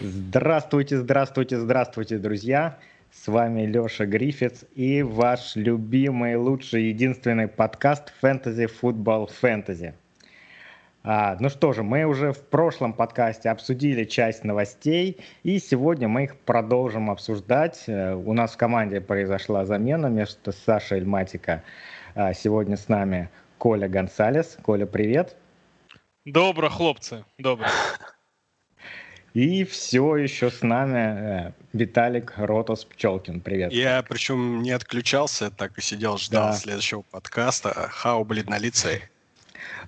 Здравствуйте, здравствуйте, здравствуйте, друзья! С вами Лёша Гриффитс и ваш любимый, лучший, единственный подкаст «Фэнтези Футбол Фэнтези». А, ну что же, мы уже в прошлом подкасте обсудили часть новостей, и сегодня мы их продолжим обсуждать. Э, у нас в команде произошла замена между Сашей Эльматика. А, сегодня с нами Коля Гонсалес. Коля, привет. Добро, хлопцы, добро. И все еще с нами э, Виталик Ротос Пчелкин. Привет. Я причем не отключался, так и сидел, ждал да. следующего подкаста. Хау, блин, на лице.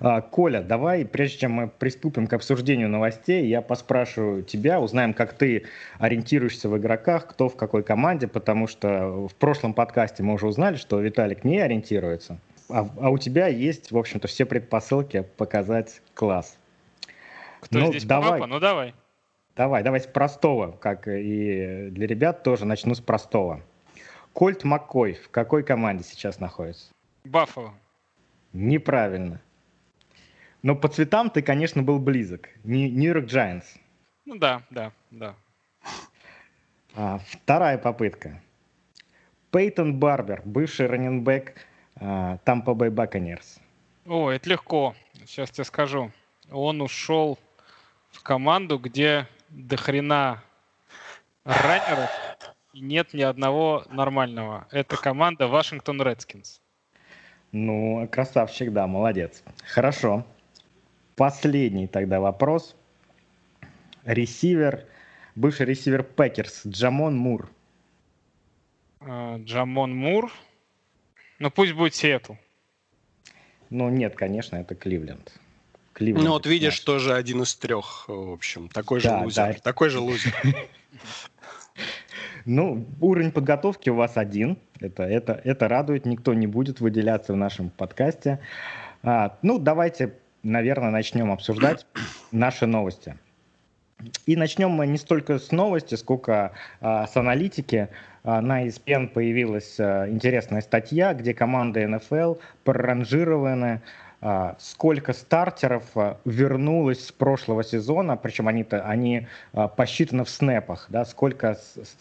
А, Коля, давай, прежде чем мы приступим к обсуждению новостей, я поспрашиваю тебя, узнаем, как ты ориентируешься в игроках, кто в какой команде, потому что в прошлом подкасте мы уже узнали, что Виталик не ориентируется, а, а у тебя есть, в общем-то, все предпосылки показать класс. Кто ну, здесь давай, папа? Ну давай. Давай, давай с простого, как и для ребят тоже начну с простого. Кольт Маккой в какой команде сейчас находится? Баффало. Неправильно. Но по цветам ты, конечно, был близок. Нью-Йорк Giants. Ну да, да, да. А, вторая попытка. Пейтон Барбер, бывший раненбэк Тампа Бэй Баконерс. О, это легко. Сейчас тебе скажу. Он ушел в команду, где до хрена раннеров и нет ни одного нормального. Это команда Вашингтон Редскинс. Ну, красавчик, да, молодец. Хорошо. Последний тогда вопрос. Ресивер, бывший ресивер Packers, Джамон Мур. А, Джамон Мур? Ну пусть будет Сиэтл. Ну нет, конечно, это Кливленд. Кливленд ну вот видишь, наш. тоже один из трех, в общем. Такой же да, лузер. Да. Такой же лузер. Ну, уровень подготовки у вас один. Это, это, это радует. Никто не будет выделяться в нашем подкасте. А, ну, давайте наверное, начнем обсуждать наши новости. И начнем мы не столько с новости, сколько а, с аналитики. А, на ESPN появилась а, интересная статья, где команды НФЛ проранжированы, а, сколько стартеров а, вернулось с прошлого сезона, причем они, -то, они а, посчитаны в снэпах, да, сколько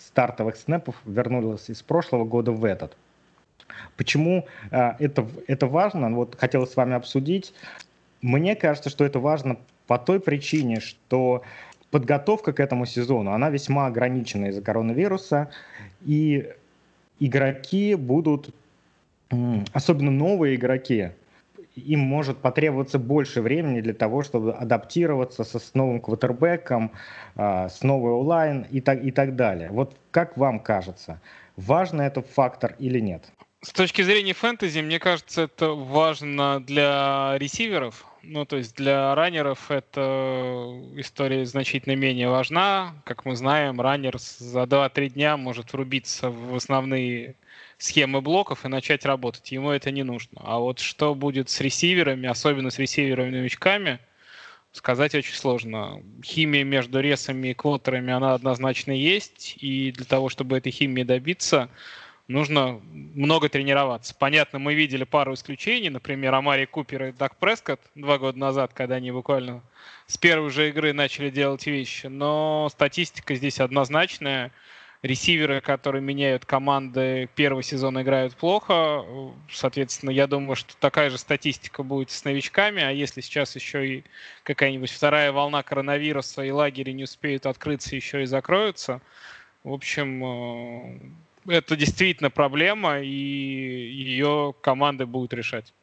стартовых снэпов вернулось из прошлого года в этот. Почему а, это, это важно? Вот хотелось с вами обсудить. Мне кажется, что это важно по той причине, что подготовка к этому сезону, она весьма ограничена из-за коронавируса, и игроки будут, особенно новые игроки, им может потребоваться больше времени для того, чтобы адаптироваться со, с новым квотербеком, э, с новой онлайн и так, и так далее. Вот как вам кажется, важно этот фактор или нет? С точки зрения фэнтези, мне кажется, это важно для ресиверов, ну, то есть для раннеров эта история значительно менее важна. Как мы знаем, раннер за 2-3 дня может врубиться в основные схемы блоков и начать работать. Ему это не нужно. А вот что будет с ресиверами, особенно с ресиверами-новичками, сказать очень сложно. Химия между ресами и квотерами, она однозначно есть. И для того, чтобы этой химии добиться, нужно много тренироваться. Понятно, мы видели пару исключений, например, Амари Купер и Дак Прескотт два года назад, когда они буквально с первой же игры начали делать вещи, но статистика здесь однозначная. Ресиверы, которые меняют команды первого сезона, играют плохо. Соответственно, я думаю, что такая же статистика будет с новичками. А если сейчас еще и какая-нибудь вторая волна коронавируса и лагеря не успеют открыться, еще и закроются, в общем, э, это действительно проблема, и ее команды будут решать.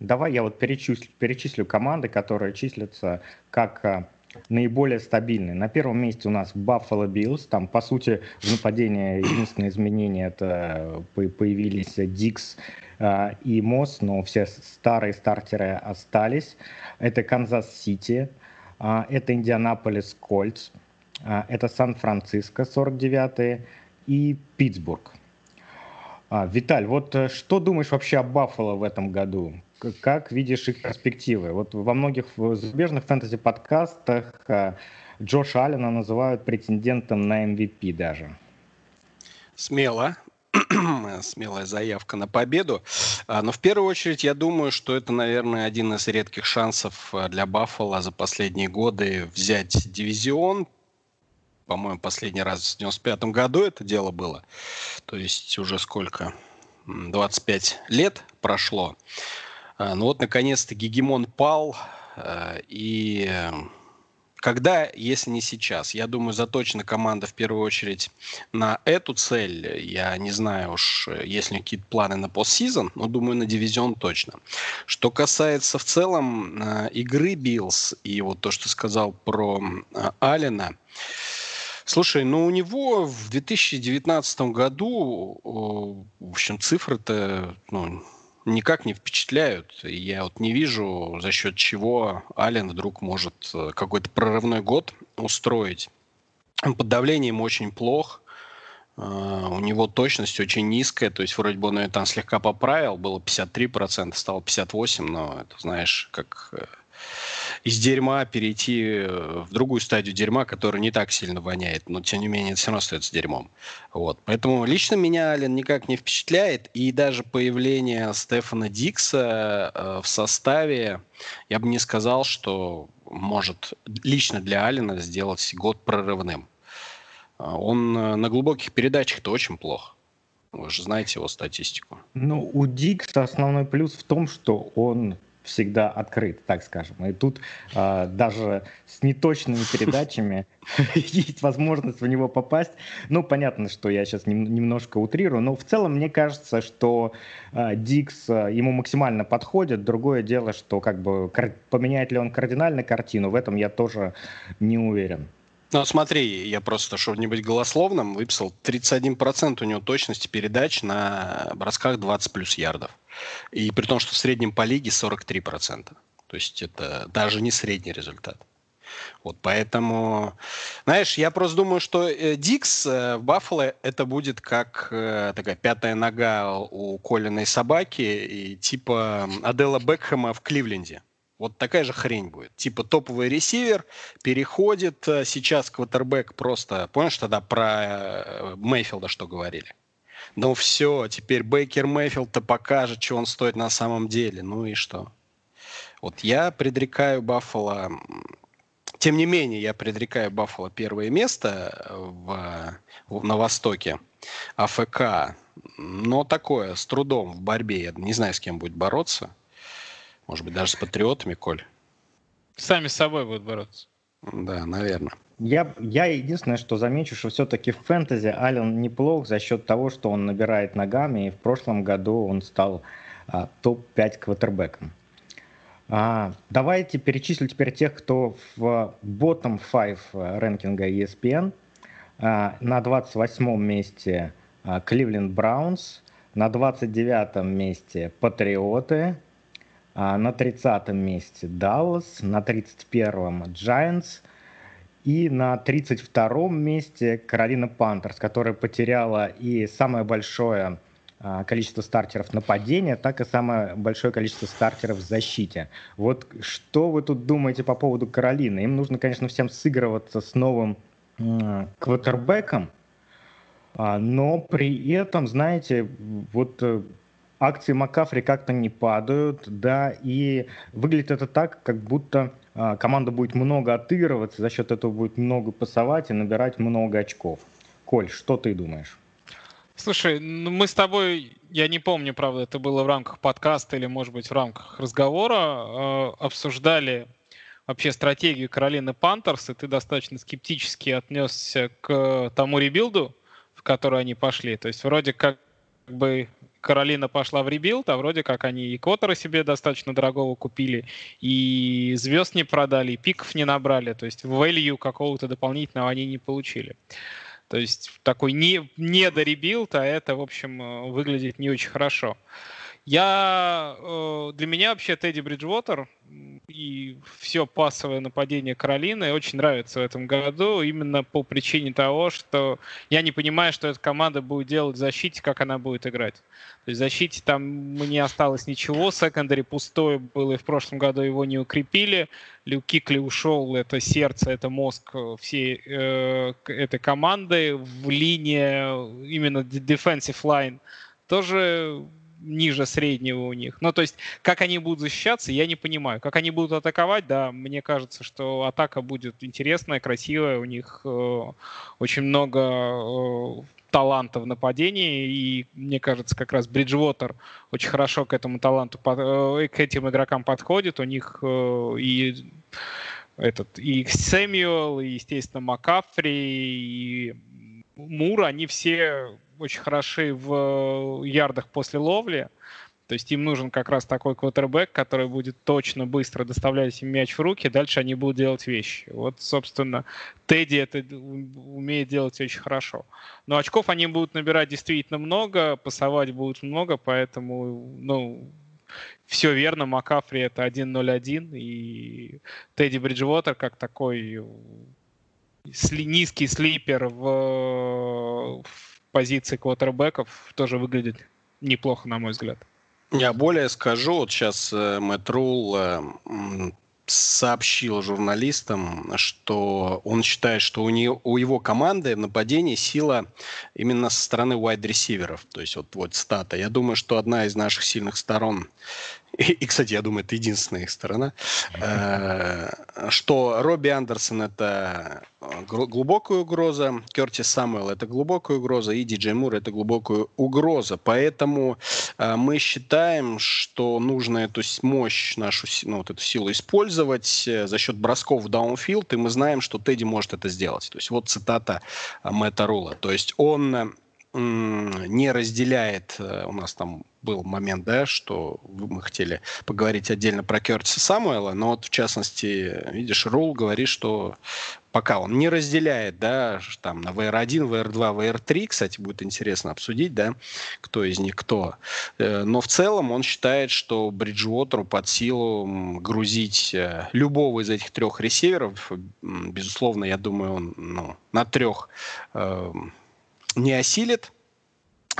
Давай я вот перечислю, перечислю команды, которые числятся как а, наиболее стабильные. На первом месте у нас Buffalo Bills. Там, по сути, в нападении единственное изменение это появились Дикс э, и Мосс, но все старые стартеры остались. Это Канзас-Сити, э, это Индианаполис Кольц, э, это Сан-Франциско 49-е, и Питтсбург. А, Виталь, вот э, что думаешь вообще о Баффало в этом году? Как видишь их перспективы? Вот во многих зарубежных фэнтези-подкастах э, Джоша Аллена называют претендентом на MVP даже. Смело. Смелая заявка на победу. А, но в первую очередь я думаю, что это, наверное, один из редких шансов э, для Баффала за последние годы взять дивизион. По-моему, последний раз в 95 году это дело было. То есть уже сколько? 25 лет прошло. А, ну вот, наконец-то, гегемон пал, э, и когда, если не сейчас? Я думаю, заточена команда в первую очередь на эту цель. Я не знаю уж, есть ли какие-то планы на постсезон, но думаю, на дивизион точно. Что касается в целом э, игры Bills и вот то, что сказал про Алина, Слушай, ну у него в 2019 году, в общем, цифры-то ну, никак не впечатляют. Я вот не вижу, за счет чего Ален вдруг может э, какой-то прорывной год устроить. Под давлением очень плох. Э, у него точность очень низкая, то есть вроде бы он ее там слегка поправил, было 53%, стало 58%, но это, знаешь, как э, из дерьма перейти э, в другую стадию дерьма, которая не так сильно воняет, но тем не менее это все равно остается дерьмом. Вот. Поэтому лично меня Ален никак не впечатляет, и даже появление Стефана Дикса э, в составе, я бы не сказал, что может лично для Алина сделать год прорывным. А он э, на глубоких передачах-то очень плохо. Вы же знаете его статистику. Ну, у Дикса основной плюс в том, что он всегда открыт, так скажем. И тут э, даже с неточными передачами есть возможность в него попасть. Ну, понятно, что я сейчас нем, немножко утрирую, но в целом мне кажется, что э, Дикс э, ему максимально подходит. Другое дело, что как бы поменяет ли он кардинально картину, в этом я тоже не уверен. Ну, смотри, я просто, чтобы не быть голословным, выписал 31% у него точности передач на бросках 20 плюс ярдов. И при том, что в среднем по лиге 43%. То есть это даже не средний результат. Вот поэтому, знаешь, я просто думаю, что э, Дикс э, в Баффало это будет как э, такая пятая нога у Колиной собаки и типа Адела Бекхэма в Кливленде. Вот такая же хрень будет. Типа топовый ресивер переходит сейчас квотербек просто... Помнишь тогда про Мейфилда что говорили? Ну все, теперь Бейкер Мейфилд-то покажет, что он стоит на самом деле. Ну и что? Вот я предрекаю Баффало... Тем не менее, я предрекаю Баффало первое место в, в, на Востоке. АФК, но такое, с трудом в борьбе. Я не знаю, с кем будет бороться. Может быть, даже с патриотами, Коль? Сами с собой будут бороться. Да, наверное. Я, я единственное, что замечу, что все-таки в фэнтези Ален неплох за счет того, что он набирает ногами, и в прошлом году он стал а, топ-5 квотербеком. А, давайте перечислю теперь тех, кто в bottom 5 рэнкинга ESPN. А, на 28 месте Кливленд Браунс, на 29 месте Патриоты, а, на 30 месте Даллас, на 31-м Giants и на 32-м месте Каролина Пантерс, которая потеряла и самое большое а, количество стартеров нападения, так и самое большое количество стартеров в защите. Вот что вы тут думаете по поводу Каролины? Им нужно, конечно, всем сыгрываться с новым квотербеком, а, но при этом, знаете, вот э, акции Макафри как-то не падают, да, и выглядит это так, как будто команда будет много отыгрываться, за счет этого будет много пасовать и набирать много очков. Коль, что ты думаешь? Слушай, ну мы с тобой, я не помню, правда, это было в рамках подкаста или, может быть, в рамках разговора, э, обсуждали вообще стратегию Каролины Panthers, и ты достаточно скептически отнесся к тому rebuild у, в который они пошли. То есть вроде как бы Каролина пошла в rebuild, а вроде как они и квотера себе достаточно дорогого купили, и звезд не продали, и пиков не набрали, то есть value какого-то дополнительного они не получили. То есть такой не, недо rebuild, а это, в общем, выглядит не очень хорошо. Я, э, для меня вообще Тедди Бриджвотер и все пассовое нападение Каролины очень нравится в этом году именно по причине того, что я не понимаю, что эта команда будет делать в защите, как она будет играть. То есть в защите там не осталось ничего, secondary пустое было, и в прошлом году его не укрепили. Люк Кикли ушел, это сердце, это мозг всей э, этой команды. В линии именно defensive line тоже ниже среднего у них. Ну, то есть, как они будут защищаться, я не понимаю. Как они будут атаковать, да, мне кажется, что атака будет интересная, красивая. У них э, очень много э, таланта в нападении, и мне кажется, как раз Бриджвотер очень хорошо к этому таланту, э, к этим игрокам подходит. У них э, и этот и Сэмюэл, и, естественно, Макафри, и Мур, они все очень хороши в э, ярдах после ловли. То есть им нужен как раз такой квотербек, который будет точно, быстро доставлять им мяч в руки, дальше они будут делать вещи. Вот, собственно, Тедди это умеет делать очень хорошо. Но очков они будут набирать действительно много, пасовать будут много, поэтому, ну, все верно, Макафри это 1-0-1, и Тедди Бриджвотер как такой сли, низкий слипер в, в позиции квотербеков тоже выглядит неплохо, на мой взгляд. Я более скажу, вот сейчас э, Мэтт Рул э, сообщил журналистам, что он считает, что у, нее, у его команды в нападении сила именно со стороны wide-ресиверов. То есть вот, вот стата. Я думаю, что одна из наших сильных сторон и, кстати, я думаю, это единственная их сторона, э, что Робби Андерсон это глубокая угроза, Кертис Самуэл это глубокая угроза, и Диджей Мур это глубокая угроза. Поэтому э, мы считаем, что нужно эту мощь, нашу ну, вот эту силу использовать э, за счет бросков в даунфилд, и мы знаем, что Тедди может это сделать. То есть вот цитата Мэтта Рула. То есть он не разделяет, э, у нас там был момент, да, что мы хотели поговорить отдельно про Кертиса Самуэла, но вот в частности, видишь, Рул говорит, что пока он не разделяет, да, там на VR1, VR2, VR3, кстати, будет интересно обсудить, да, кто из них кто. Э, но в целом он считает, что Бриджуотеру под силу грузить э, любого из этих трех ресиверов, безусловно, я думаю, он ну, на трех не осилит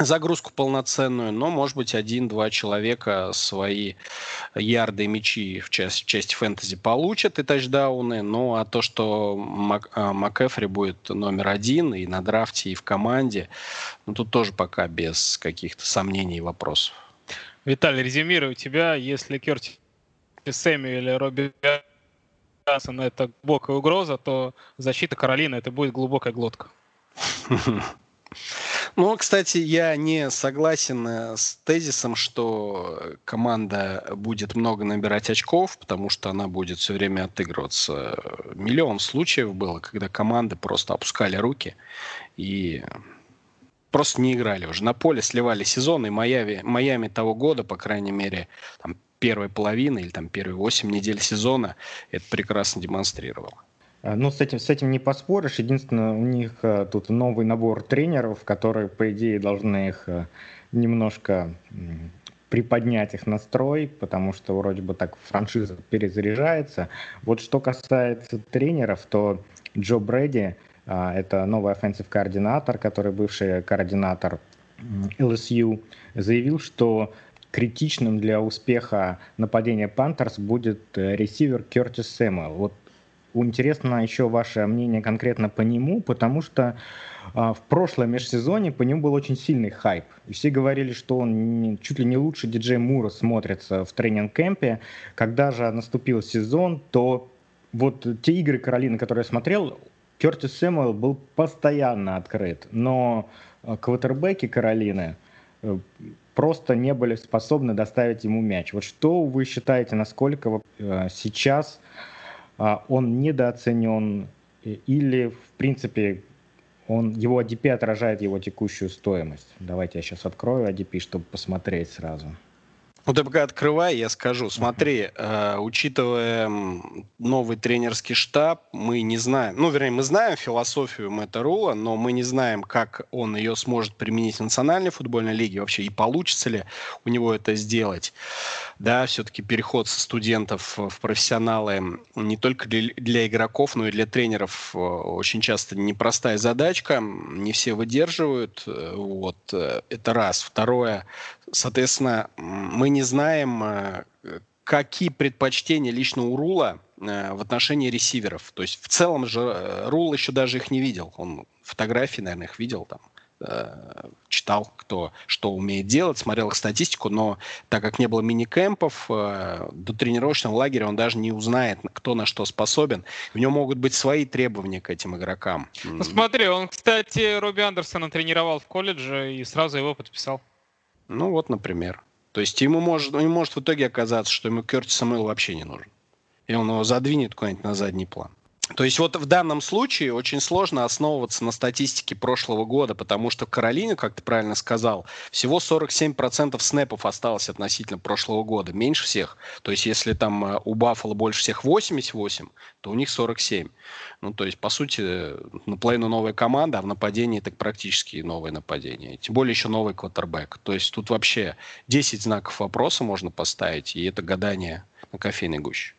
загрузку полноценную, но, может быть, один-два человека свои ярды и мячи в части, в части фэнтези получат и тачдауны, ну, а то, что Мак, а, МакЭфри будет номер один и на драфте, и в команде, ну, тут тоже пока без каких-то сомнений и вопросов. Виталий, резюмирую тебя, если Керти Сэмми или Робби Джонсон это глубокая угроза, то защита Каролины это будет глубокая глотка. Ну, кстати, я не согласен э, с тезисом, что команда будет много набирать очков, потому что она будет все время отыгрываться. Миллион случаев было, когда команды просто опускали руки и просто не играли уже. На поле сливали сезоны. Майами, Майами того года, по крайней мере, там, первой половины или там первые 8 недель сезона это прекрасно демонстрировало. А, ну, с этим, с этим не поспоришь. Единственное, у них а, тут новый набор тренеров, которые, по идее, должны их а, немножко приподнять их настрой, потому что вроде бы так франшиза перезаряжается. Вот что касается тренеров, то Джо Брэди, это новый offensive координатор, который бывший координатор LSU, заявил, что критичным для успеха нападения Пантерс будет э, ресивер Кертис Сэмюэл. Вот интересно еще ваше мнение конкретно по нему, потому что а, в прошлом межсезоне по нему был очень сильный хайп. И все говорили, что он чуть ли не лучше диджей Мура смотрится в тренинг-кемпе. Когда же наступил сезон, то вот те игры Каролины, которые я смотрел, Кертис Сэмуэл был постоянно открыт. Но а, квотербеки Каролины э, просто не были способны доставить ему мяч. Вот что вы считаете, насколько э, сейчас он недооценен или, в принципе, он, его ADP отражает его текущую стоимость. Давайте я сейчас открою ADP, чтобы посмотреть сразу. Ну, ты пока открывай, я скажу. Смотри, э, учитывая новый тренерский штаб, мы не знаем, ну, вернее, мы знаем философию Мэтта Рула, но мы не знаем, как он ее сможет применить в национальной футбольной лиге вообще, и получится ли у него это сделать. Да, все-таки переход со студентов в профессионалы не только для, для игроков, но и для тренеров э, очень часто непростая задачка, не все выдерживают. Э, вот, э, это раз. Второе, соответственно, мы не знаем, э, какие предпочтения лично у Рула э, в отношении ресиверов. То есть в целом же э, Рул еще даже их не видел. Он фотографии, наверное, их видел там читал, кто что умеет делать, смотрел их статистику, но так как не было мини-кемпов, до тренировочного лагеря он даже не узнает, кто на что способен. У него могут быть свои требования к этим игрокам. Ну, смотри, он, кстати, Робби Андерсона тренировал в колледже и сразу его подписал. Ну вот, например. То есть ему может, ему может в итоге оказаться, что ему Кертис Самуэл вообще не нужен. И он его задвинет куда-нибудь на задний план. То есть вот в данном случае очень сложно основываться на статистике прошлого года, потому что в Каролине, как ты правильно сказал, всего 47% снэпов осталось относительно прошлого года, меньше всех. То есть если там э, у Баффала больше всех 88, то у них 47. Ну, то есть, по сути, наполовину новая команда, а в нападении так практически новое нападение. Тем более еще новый квотербек. То есть тут вообще 10 знаков вопроса можно поставить, и это гадание на кофейной гуще.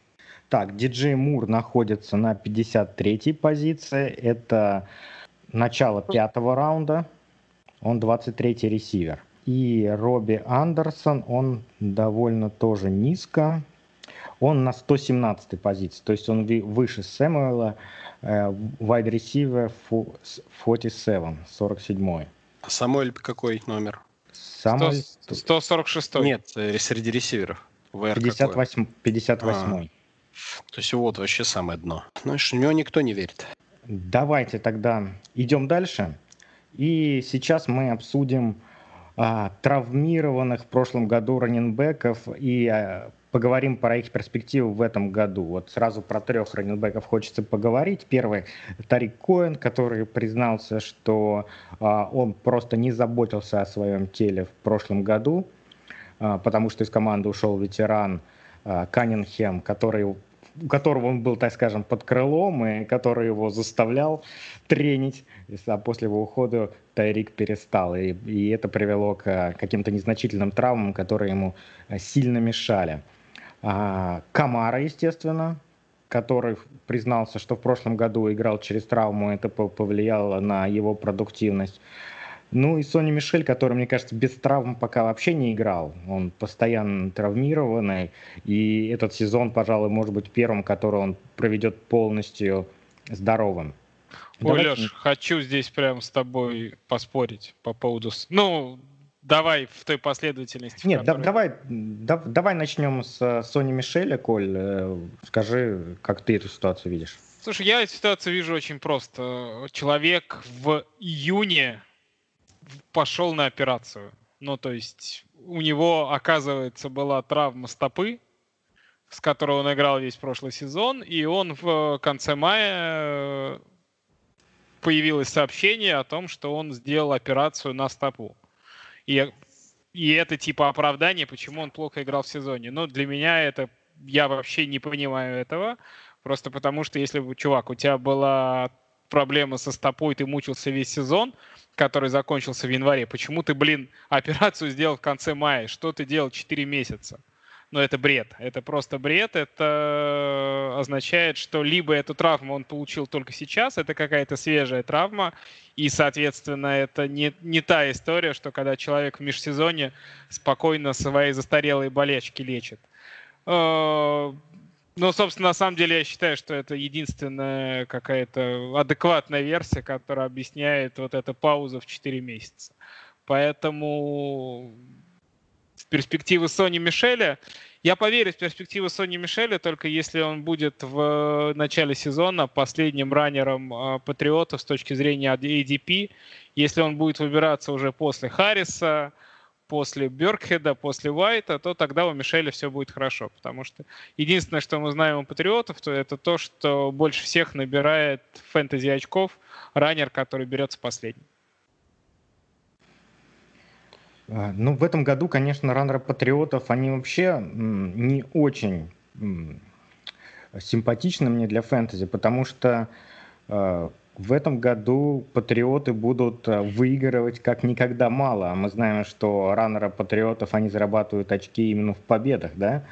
Так, диджей Мур находится на 53-й позиции. Это начало пятого раунда. Он 23-й ресивер. И Робби Андерсон, он довольно тоже низко. Он на 117-й позиции, то есть он выше Сэмуэла, wide receiver 47, 47. А Самуэль какой номер? Самуэль... 146. Нет, э, среди ресиверов. ВР 58, 58. А. То есть вот вообще самое дно. Знаешь, в него никто не верит. Давайте тогда идем дальше. И сейчас мы обсудим а, травмированных в прошлом году раненбеков и а, поговорим про их перспективы в этом году. Вот сразу про трех раненбеков хочется поговорить. Первый Тарик Коэн, который признался, что а, он просто не заботился о своем теле в прошлом году, а, потому что из команды ушел ветеран Каннингем, который у которого он был, так скажем, под крылом, и который его заставлял тренить, а после его ухода Тайрик перестал. И, и это привело к каким-то незначительным травмам, которые ему сильно мешали. А, Камара, естественно, который признался, что в прошлом году играл через травму, это повлияло на его продуктивность. Ну и Сони Мишель, который, мне кажется, без травм пока вообще не играл. Он постоянно травмированный. И этот сезон, пожалуй, может быть первым, который он проведет полностью здоровым. Ой, Давайте... Леш, хочу здесь прямо с тобой поспорить по поводу... Ну, давай в той последовательности. Нет, которой... да, давай, да, давай начнем с Сони Мишеля, Коль. Э, скажи, как ты эту ситуацию видишь? Слушай, я эту ситуацию вижу очень просто. Человек в июне пошел на операцию. Ну, то есть у него, оказывается, была травма стопы, с которой он играл весь прошлый сезон, и он в конце мая э, появилось сообщение о том, что он сделал операцию на стопу. И, и это типа оправдание, почему он плохо играл в сезоне. Но для меня это, я вообще не понимаю этого, просто потому что если, чувак, у тебя была проблема со стопой, ты мучился весь сезон, который закончился в январе, почему ты, блин, операцию сделал в конце мая? Что ты делал 4 месяца? Но ну, это бред. Это просто бред. Это означает, что либо эту травму он получил только сейчас, это какая-то свежая травма, и, соответственно, это не, не та история, что когда человек в межсезонье спокойно свои застарелые болечки лечит. Ну, собственно, на самом деле я считаю, что это единственная какая-то адекватная версия, которая объясняет вот эту паузу в 4 месяца. Поэтому в перспективы Сони Мишеля, я поверю в перспективы Сони Мишеля, только если он будет в начале сезона последним раннером а, Патриотов с точки зрения ADP, если он будет выбираться уже после Харриса, после Бергхеда, после Уайта, то тогда у Мишеля все будет хорошо. Потому что единственное, что мы знаем у Патриотов, то это то, что больше всех набирает фэнтези очков раннер, который берется последним. А, ну, в этом году, конечно, раннеры патриотов, они вообще не очень симпатичны мне для фэнтези, потому что а, в этом году патриоты будут а, выигрывать как никогда мало. Мы знаем, что раннеры патриотов, они зарабатывают очки именно в победах, да?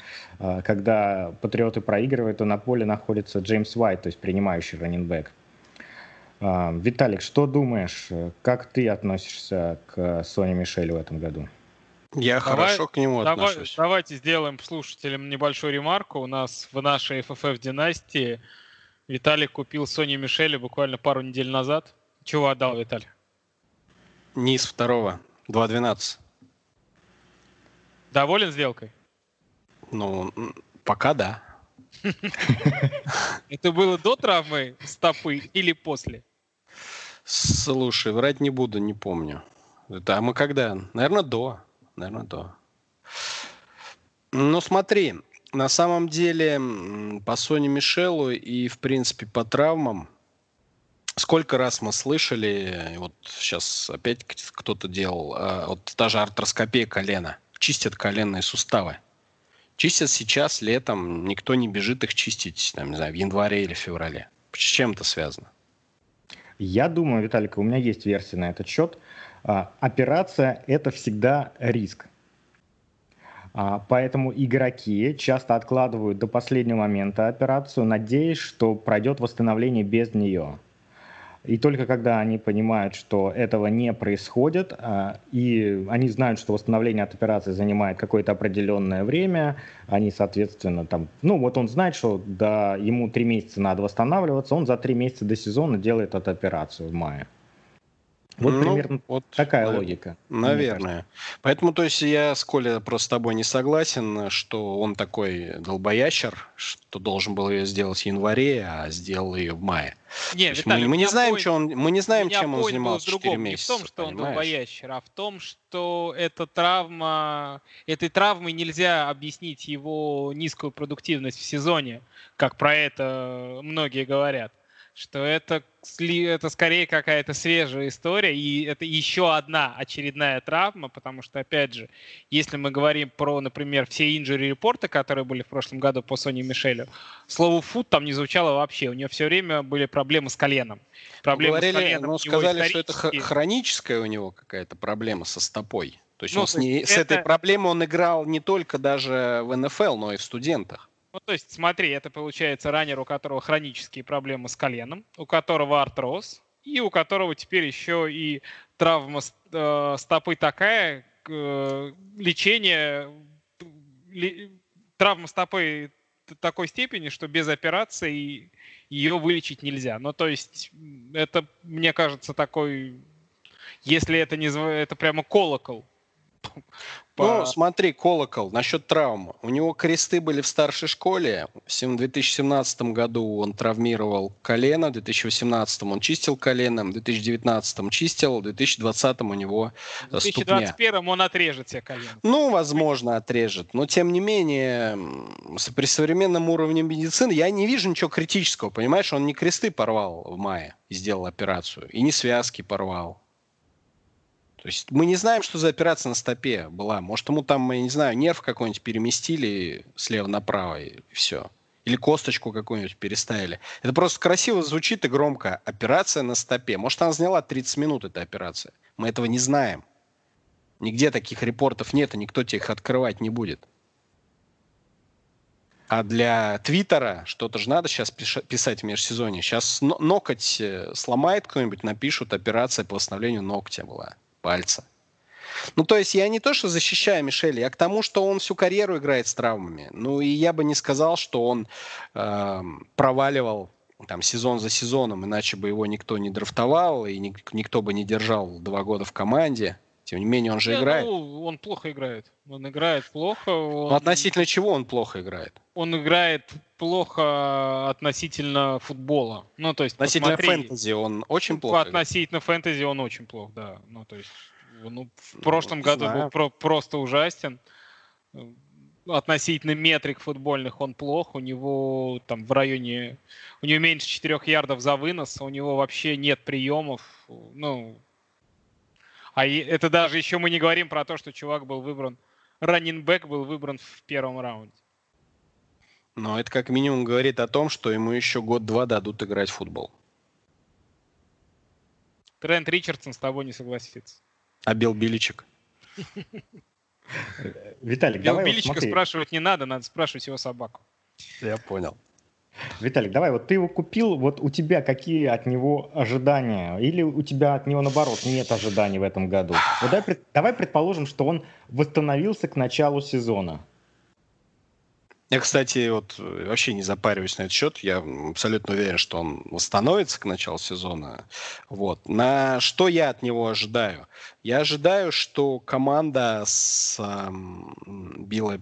Когда патриоты проигрывают, то на поле находится Джеймс Уайт, то есть принимающий раннинбэк. А, Виталик, что думаешь, как ты относишься к Соне Мишель в этом году? Я давай, хорошо к нему давай, отношусь. Давайте сделаем слушателям небольшую ремарку. У нас в нашей FFF Виталик купил Сони Мишеля буквально пару недель назад. Чего отдал, Виталий? Низ второго. 2.12. Доволен сделкой? Ну, пока да. Это было до травмы стопы или после? Слушай, врать не буду, не помню. Это, а мы когда? Наверное, до. Наверное, до. Ну, смотри, на самом деле по Соне Мишелу и, в принципе, по травмам, сколько раз мы слышали, вот сейчас опять кто-то делал, а, вот даже артроскопия колена, чистят коленные суставы. Чистят сейчас, летом, никто не бежит их чистить, там, не знаю, в январе или феврале. С чем это связано? Я думаю, Виталик, у меня есть версия на этот счет. А, операция – это всегда риск. А, поэтому игроки часто откладывают до последнего момента операцию, надеясь, что пройдет восстановление без нее. И только когда они понимают, что этого не происходит, а, и они знают, что восстановление от операции занимает какое-то определенное время, они, соответственно, там, ну вот он знает, что да, ему три месяца надо восстанавливаться, он за три месяца до сезона делает эту операцию в мае. Вот ну, примерно вот, такая на, логика. Наверное. Поэтому, то есть, я с Колей просто с тобой не согласен, что он такой долбоящер, что должен был ее сделать в январе, а сделал ее в мае. Не, Виталий, мы, мы не знаем, что он, мы не знаем, чем он занимался 4 месяца. Не в том, что понимаешь? он долбоящер, а в том, что эта травма, этой травмой нельзя объяснить его низкую продуктивность в сезоне, как про это многие говорят что это, это скорее какая-то свежая история, и это еще одна очередная травма, потому что, опять же, если мы говорим про, например, все инжури репорты, которые были в прошлом году по Соне Мишелю, слово «фут» там не звучало вообще, у нее все время были проблемы с коленом. Проблемы Говорили, с коленом ну, сказали, что это хроническая у него какая-то проблема со стопой. То есть, ну, он с, ней, это... с этой проблемой он играл не только даже в НФЛ, но и в студентах. Ну, то есть, смотри, это получается раннер, у которого хронические проблемы с коленом, у которого артроз, и у которого теперь еще и травма э, стопы такая, э, лечение, травма стопы такой степени, что без операции ее вылечить нельзя. Ну, то есть, это, мне кажется, такой, если это не это прямо колокол по... Ну, смотри, колокол, насчет травмы. У него кресты были в старшей школе. В 2017 году он травмировал колено, в 2018 он чистил колено, в 2019 чистил, в 2020 у него в 2021 ступня. он отрежет себе колено. Ну, возможно, отрежет. Но, тем не менее, при современном уровне медицины я не вижу ничего критического. Понимаешь, он не кресты порвал в мае и сделал операцию, и не связки порвал. То есть мы не знаем, что за операция на стопе была. Может, ему там, я не знаю, нерв какой-нибудь переместили слева направо и все. Или косточку какую-нибудь переставили. Это просто красиво звучит и громко. Операция на стопе. Может, она заняла 30 минут, эта операция. Мы этого не знаем. Нигде таких репортов нет, и никто тебе их открывать не будет. А для Твиттера что-то же надо сейчас писать в межсезонье. Сейчас ноготь э, сломает кто-нибудь, напишут, операция по восстановлению ногтя была пальца. Ну, то есть я не то, что защищаю Мишеля, я к тому, что он всю карьеру играет с травмами. Ну, и я бы не сказал, что он э, проваливал там сезон за сезоном, иначе бы его никто не драфтовал, и ник- никто бы не держал два года в команде. Тем не менее, он же не, играет. Ну, он плохо играет. Он играет плохо. Он... Ну, относительно чего он плохо играет? Он играет плохо относительно футбола. Ну, то есть, относительно посмотри, фэнтези он очень плохо. Относительно играет. фэнтези он очень плохо, да. Ну, то есть, ну, в ну, прошлом году знаю. был про- просто ужасен. Относительно метрик футбольных он плох. У него там в районе... У него меньше 4 ярдов за вынос. У него вообще нет приемов. Ну, А это даже еще мы не говорим про то, что чувак был выбран, раннинбэк был выбран в первом раунде. Но это как минимум говорит о том, что ему еще год-два дадут играть в футбол. Трент Ричардсон с тобой не согласится. А Билл Биличек? Виталик, давай Биличка спрашивать не надо, надо спрашивать его собаку. Я понял. Виталик, давай, вот ты его купил, вот у тебя какие от него ожидания? Или у тебя от него, наоборот, нет ожиданий в этом году? Вот давай, давай предположим, что он восстановился к началу сезона. Я, кстати, вот э, вообще не запариваюсь на этот счет. Я абсолютно уверен, что он восстановится к началу сезона. Вот. На что я от него ожидаю? Я ожидаю, что команда с эм, Билла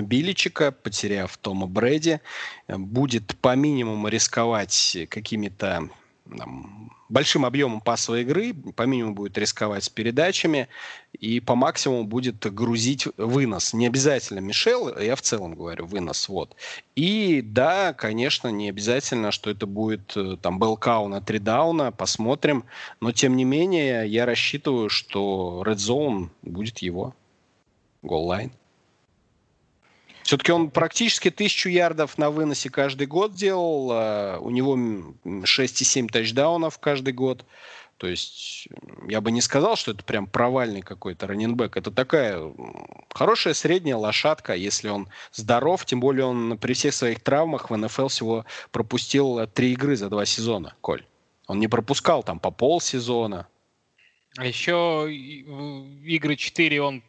Биличика, потеряв Тома Брэди, э, будет по минимуму рисковать какими-то там, большим объемом пасовой игры, по минимуму будет рисковать с передачами и по максимуму будет грузить вынос. Не обязательно Мишел, я в целом говорю вынос. Вот. И да, конечно, не обязательно, что это будет э, там bell cow на три дауна, посмотрим. Но тем не менее, я рассчитываю, что Red Zone будет его. Goal line. Все-таки он практически тысячу ярдов на выносе каждый год делал. а У него м, 6,7 тачдаунов каждый год. То есть я бы не сказал, что это прям провальный какой-то running back. Это такая хорошая средняя лошадка, если он здоров. Тем более он при всех своих травмах в НФЛ всего пропустил э, три игры за два сезона, Коль. Он не пропускал там по полсезона. А еще игры 4 он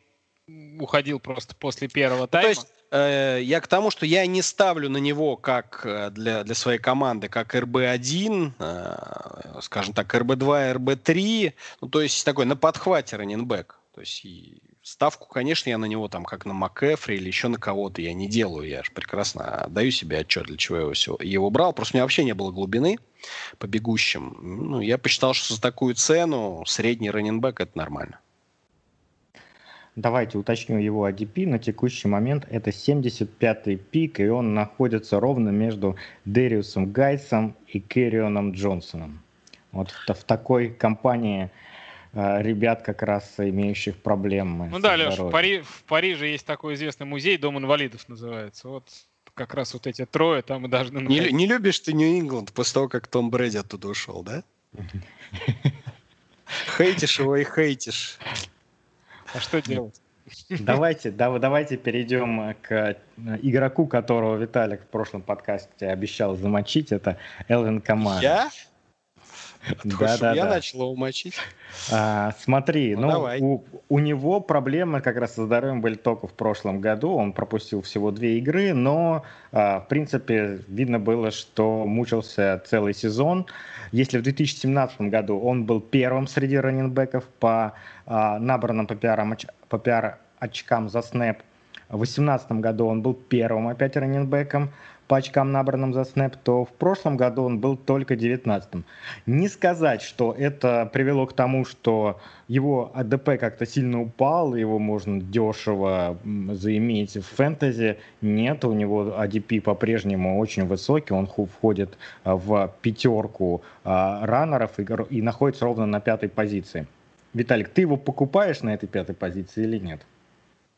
уходил просто после первого Ну, тайма. То есть я к тому, что я не ставлю на него как э, для, для своей команды, как РБ-1, э, скажем так, РБ-2, РБ-3, ну, то есть такой на подхвате раненбэк. То есть ставку, конечно, я на него там как на МакЭфри или еще на кого-то я не делаю. Я же прекрасно даю себе отчет, для чего я его, всё- его брал. Просто у меня вообще не было глубины по бегущим. Ну, я посчитал, что за такую цену средний раненбэк это нормально. Давайте уточню его ADP. На текущий момент это 75-й пик, и он находится ровно между Дэриусом Гайсом и Керрионом Джонсоном. Вот в, в такой компании э, ребят, как раз имеющих проблемы. Ну да, Леш, в. Пари- в Париже есть такой известный музей, Дом инвалидов называется. Вот как раз вот эти трое там и должны Не, находиться. не любишь ты Нью-Ингланд после того, как Том Брэди оттуда ушел, да? Хейтишь его и хейтишь. А что делать? Давайте, да, давайте перейдем к э, игроку, которого Виталик в прошлом подкасте обещал замочить. Это Элвин Камара. Я? Ты хочешь, чтобы я Да-да-да. начал его мочить? А, смотри, Ну, ну, давай. у, у него проблемы как раз со здоровьем были только в прошлом году. Он пропустил всего две игры, но, а, в принципе, видно было, что мучился целый сезон. Если в 2017 году он был первым среди раненбеков по а, набранным по пиар, по пиар очкам за снэп, в 2018 году он был первым опять раненбеком по очкам, набранным за снэп, то в прошлом году он был только 19-м. Не сказать, что это привело к тому, что его АДП как-то сильно упал, его можно дешево заиметь в фэнтези. Нет, у него ADP по-прежнему очень высокий, он входит а, в пятерку а, раннеров и, и находится ровно на пятой позиции. Виталик, ты его покупаешь на этой пятой позиции или нет?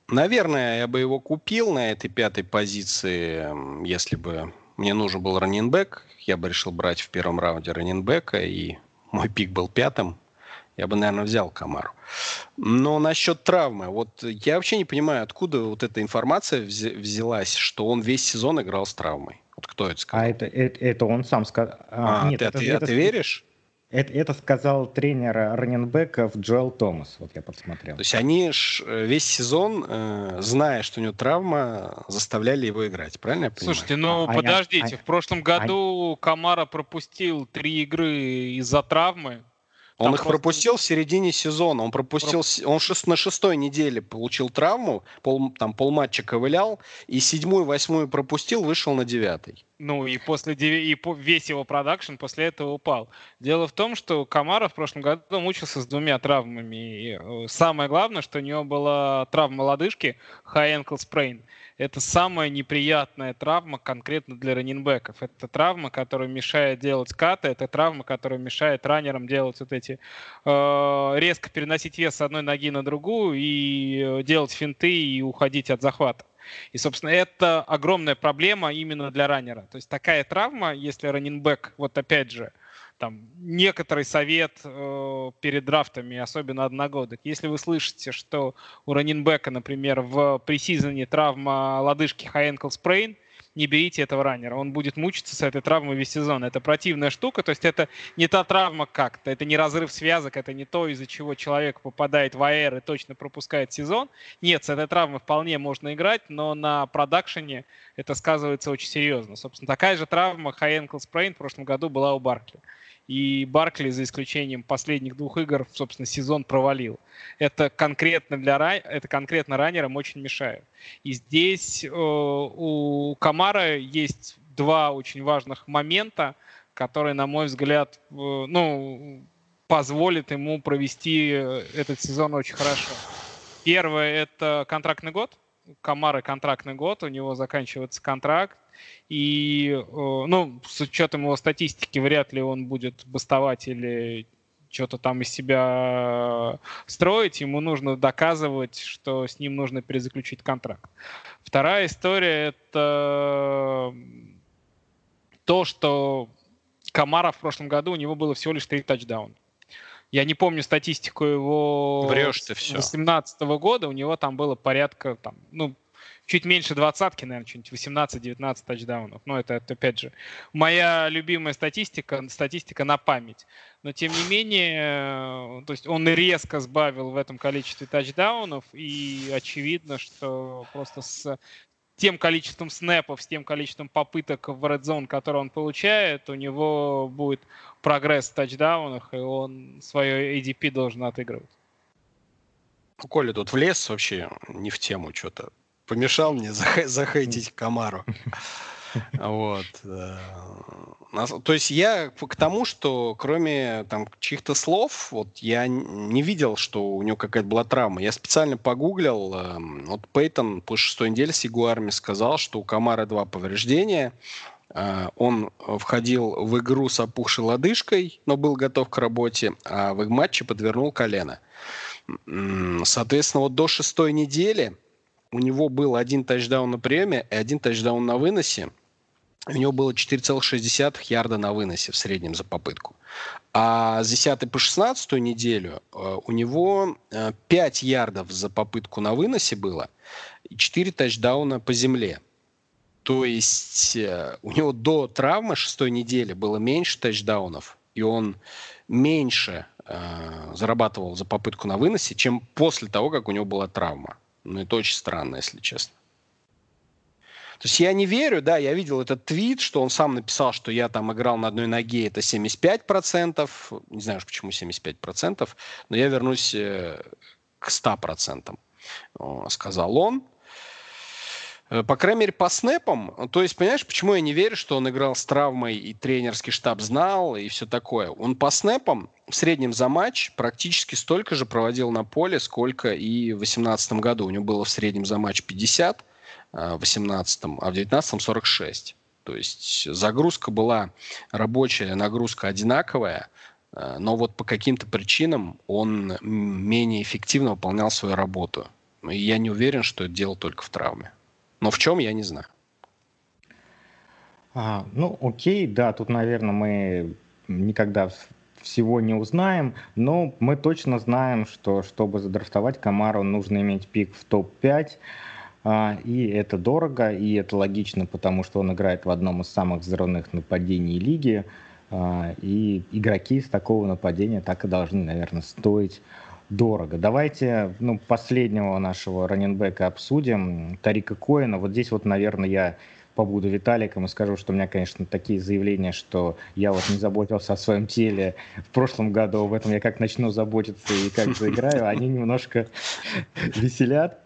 Наверное, я бы его купил на этой пятой позиции, если бы мне нужен был раненбэк. Я бы решил брать в первом раунде раненбека, и мой пик был пятым. Я бы, наверное, взял Камару. Но насчет травмы. Вот я вообще не понимаю, откуда вот эта информация взялась, что он весь сезон играл с травмой. Вот кто это сказал? А это, это, это он сам сказал. А, ты, а ты- а ты веришь? Это, это сказал тренер раненбеков Джоэл Томас. Вот я подсмотрел. То есть они ж э, весь сезон, э, зная, что у него травма, заставляли его играть. Правильно я понимаю? Слушайте, ну А- а- подождите, а- в прошлом году Камара пропустил три игры из-за травмы. Он Там их просто- пропустил в середине сезона. Он пропустил, он шест- на шестой неделе получил травму, пол, там полматча ковылял, и седьмую, восьмую пропустил, вышел на девятый. Ну и после и весь его продакшн после этого упал. Дело в том, что Камара в прошлом году мучился с двумя травмами. И э, самое главное, что у него была травма лодыжки, high ankle sprain. Это самая неприятная травма конкретно для раненбеков. Это травма, которая мешает делать каты, это травма, которая мешает раннерам делать вот эти э, резко переносить вес с одной ноги на другую и э, делать финты и уходить от захвата. И, собственно, это огромная проблема именно для раннера. То есть такая травма, если раннинбэк, вот опять же, там некоторый совет э, перед драфтами, особенно одногодок. Если вы слышите, что у раннинбека, например, в пресизоне травма лодыжки high ankle sprain, не берите этого раннера. Он будет мучиться с этой травмой весь сезон. Это противная штука, то есть это не та травма как-то, это не разрыв связок, это не то, из-за чего человек попадает в АР и точно пропускает сезон. Нет, с этой травмой вполне можно играть, но на продакшене это сказывается очень серьезно. Собственно, такая же травма high ankle sprain в прошлом году была у Баркли. И Баркли, за исключением последних двух игр, собственно, сезон провалил. Это конкретно, для, это конкретно раннерам очень мешает. И здесь э, у Камара есть два очень важных момента, которые, на мой взгляд, э, ну, позволят ему провести этот сезон очень хорошо. Первое – это контрактный год. Камары контрактный год, у него заканчивается контракт. И, э, ну, с учетом его статистики, вряд ли он будет бастовать или что-то там из себя строить, ему нужно доказывать, что с ним нужно перезаключить контракт. Вторая история — это то, что Камара в прошлом году у него было всего лишь три тачдауна. Я не помню статистику его Врешь ты все. 18 года, у него там было порядка, там, ну, чуть меньше двадцатки, наверное, что-нибудь 18-19 тачдаунов. Но это, это, опять же, моя любимая статистика, статистика на память. Но, тем не менее, то есть он резко сбавил в этом количестве тачдаунов, и очевидно, что просто с тем количеством снэпов, с тем количеством попыток в Red Zone, который он получает, у него будет прогресс в тачдаунах, и он свое ADP должен отыгрывать. Ну, Коля тут влез вообще не в тему что-то помешал мне захейтить Камару. Вот. Э, то есть я к тому, что кроме там чьих-то слов, вот я не видел, что у него какая-то была травма. Я специально погуглил. Эм, вот Пейтон по шестой неделе с Ягуарами сказал, что у Камара два повреждения. Э, он входил в игру с опухшей лодыжкой, но был готов к работе, а в матче подвернул колено. Соответственно, вот до шестой недели у него был один тачдаун на приеме и один тачдаун на выносе. У него было 4,6 ярда на выносе в среднем за попытку. А с 10 по 16 неделю э, у него 5 э, ярдов за попытку на выносе было и 4 тачдауна по земле. То есть э, у него до травмы шестой недели было меньше тачдаунов, и он меньше э, зарабатывал за попытку на выносе, чем после того, как у него была травма. Ну, это очень странно, если честно. То есть я не верю, да, я видел этот твит, что он сам написал, что я там играл на одной ноге, это 75%. Не знаю, почему 75%, но я вернусь э, к 100%, сказал он. Э, по крайней мере, по снэпам, то есть, понимаешь, почему я не верю, что он играл с травмой, и тренерский штаб знал, и все такое. Он по снэпам в среднем за матч практически столько же проводил на поле, сколько и в 2018 году. У него было в среднем за матч 50, в 2018, а в 2019 46. То есть загрузка была рабочая, нагрузка одинаковая, э, но вот по каким-то причинам он менее эффективно выполнял свою работу. И я не уверен, что это дело только в травме. Но в чем, я не знаю. А, ну, окей, да, тут, наверное, мы никогда всего не узнаем, но мы точно знаем, что чтобы задрафтовать Камару, нужно иметь пик в топ-5, а, и это дорого, и это логично, потому что он играет в одном из самых взрывных нападений лиги, а, и игроки с такого нападения так и должны, наверное, стоить дорого. Давайте ну, последнего нашего раненбека обсудим, Тарика Коина. Вот здесь вот, наверное, я побуду Виталиком и скажу, что у меня, конечно, такие заявления, что я вот не заботился о своем теле в прошлом году, в этом я как начну заботиться и как заиграю, они немножко веселят.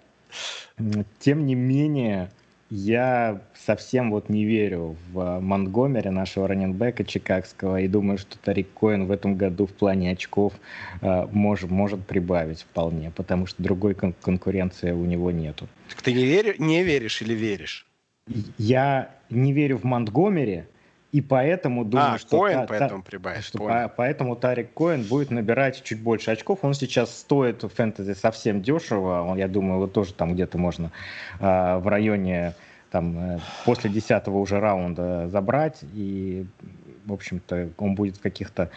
Тем не менее, я совсем вот не верю в Монтгомери, нашего раненбека чикагского, и думаю, что Тарик Коэн в этом году в плане очков э, может, может прибавить вполне, потому что другой кон- конкуренции у него нету. Так ты не, вери, не веришь или веришь? Я не верю в Монтгомери, и поэтому думаю, а, что, Коэн та, поэтому та, прибавит. что по, поэтому Тарик Коэн будет набирать чуть больше очков. Он сейчас стоит в фэнтези совсем дешево. Он, я думаю, его тоже там где-то можно э, в районе там э, после десятого уже раунда забрать. И, в общем-то, он будет в каких-то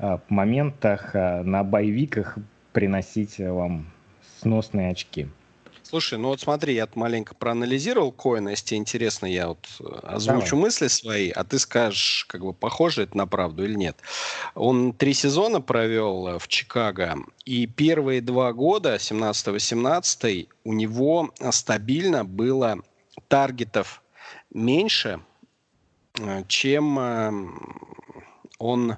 э, моментах э, на боевиках приносить вам сносные очки. Слушай, ну вот смотри, я маленько проанализировал Коина, если тебе интересно, я вот э, озвучу Давай. мысли свои, а ты скажешь, как бы похоже это на правду или нет. Он три сезона провел э, в Чикаго, и первые два года, 17-18, у него стабильно было таргетов меньше, э, чем он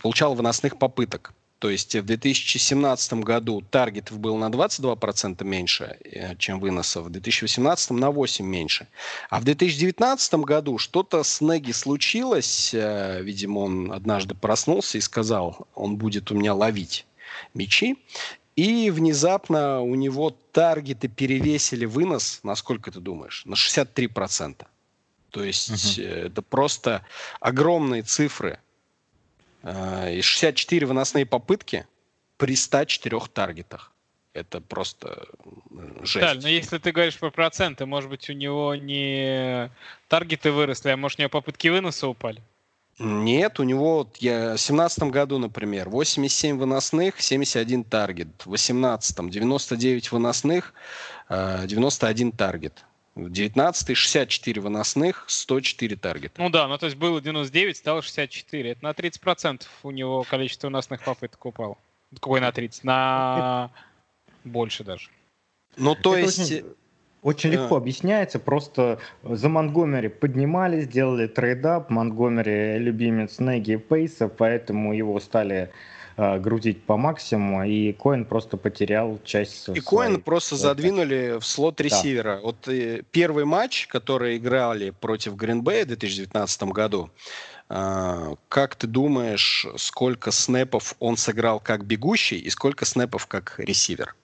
получал выносных попыток. То есть в 2017 году таргетов было на 22% меньше, э, чем выносов, в 2018 на 8% меньше. А в 2019 году что-то с Неги случилось, э, видимо, он однажды проснулся и сказал, он будет у меня ловить мячи. И внезапно у него таргеты перевесили вынос, на сколько ты думаешь? На 63%. То есть угу. это просто огромные цифры и 64 выносные попытки при 104 таргетах. Это просто жесть. Да, но если ты говоришь про проценты, может быть, у него не таргеты выросли, а может, у него попытки выноса упали? Нет, у него я, в 2017 году, например, 87 выносных, 71 таргет. В 2018 99 выносных, 91 э, таргет. В 19 64 выносных, 104 таргета. Ну да, ну то есть было 99, стало 64. Это на 30% у него количество выносных попыток упало. Какой на 30? На больше даже. Ну то Это есть... Очень, очень легко объясняется. Просто за Монтгомери поднимались, сделали trade up. Монтгомери любимец Нэги и Пейса, поэтому его стали э, грузить по максимуму, и Коин просто потерял часть И Коин просто задвинули в слот ресивера. Да. Вот э, первый матч, который играли против Гринбея в 2019 году, э, как ты думаешь, сколько снэпов он сыграл как бегущий и сколько снэпов как ресивер?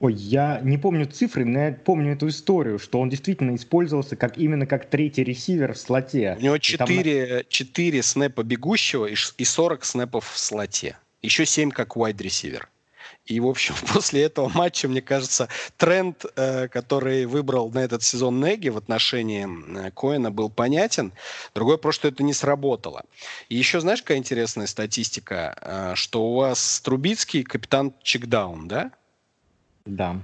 Ой, я не помню цифры, но я помню эту историю, что он действительно использовался как именно как третий ресивер в слоте. У него 4, там... 4 снэпа бегущего и 40 снэпов в слоте еще 7 как wide receiver. И, в общем, после этого матча, мне кажется, тренд, э, который выбрал на этот сезон Неги в отношении э, Коэна, был понятен. Другое просто, что это не сработало. И еще, знаешь, какая интересная статистика, э, что у вас Трубицкий капитан чекдаун, да? Да.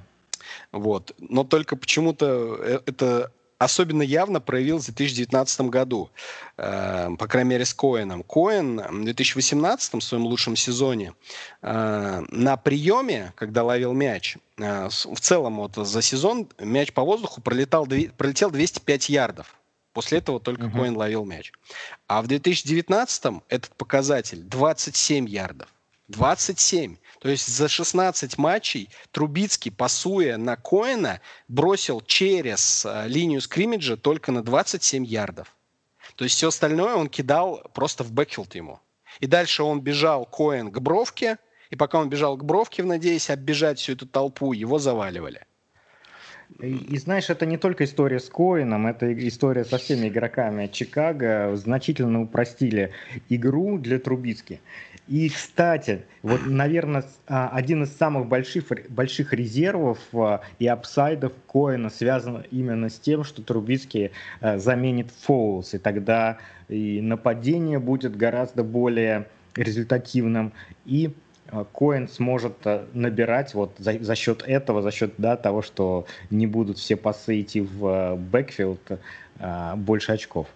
Вот. Но только почему-то это особенно явно проявилось в 2019 году, э, по крайней мере, с Коэном. Коэн в 2018 в своем лучшем сезоне э, на приеме, когда ловил мяч, э, в целом вот за сезон мяч по воздуху пролетал, пролетел 205 ярдов. После этого только uh-huh. Коэн ловил мяч. А в 2019 этот показатель 27 ярдов. 27. То есть за 16 матчей Трубицкий, пасуя на Коэна, бросил через э, линию скриммиджа только на 27 ярдов. То есть все остальное он кидал просто в backfield ему. И дальше он бежал Коэн к бровке, и пока он бежал к бровке, надеясь оббежать всю эту толпу, его заваливали. И, и знаешь, это не только история с Коэном, это история со всеми игроками Чикаго. Значительно упростили игру для Трубицки. И, кстати, вот, наверное, а, один из самых больших, больших резервов а, и upside ов Коэна связан именно с тем, что Трубицкий а, заменит Фолс, и тогда и нападение будет гораздо более результативным, и Коэн сможет набирать вот за, за счет этого, за счет да, того, что не будут все пасы идти в backfield, больше очков.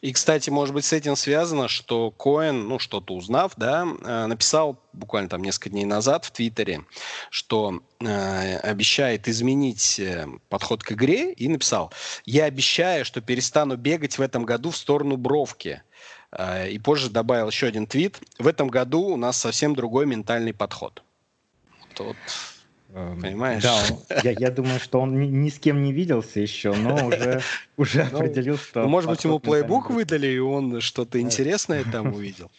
И, кстати, может быть, с этим связано, что Коэн, ну, что-то узнав, да, э, написал буквально там несколько дней назад в Твиттере, что э, обещает изменить э, подход к игре, и написал, я обещаю, что перестану бегать в этом году в сторону бровки. Э, и позже добавил еще один твит, в этом году у нас совсем другой ментальный подход. Вот, Эм, Понимаешь? Да, он, я, я думаю, что он ни, ни с кем не виделся еще, но уже, уже ну, определил, что... Ну, может быть, ему плейбук выдали, и он что-то интересное там увидел.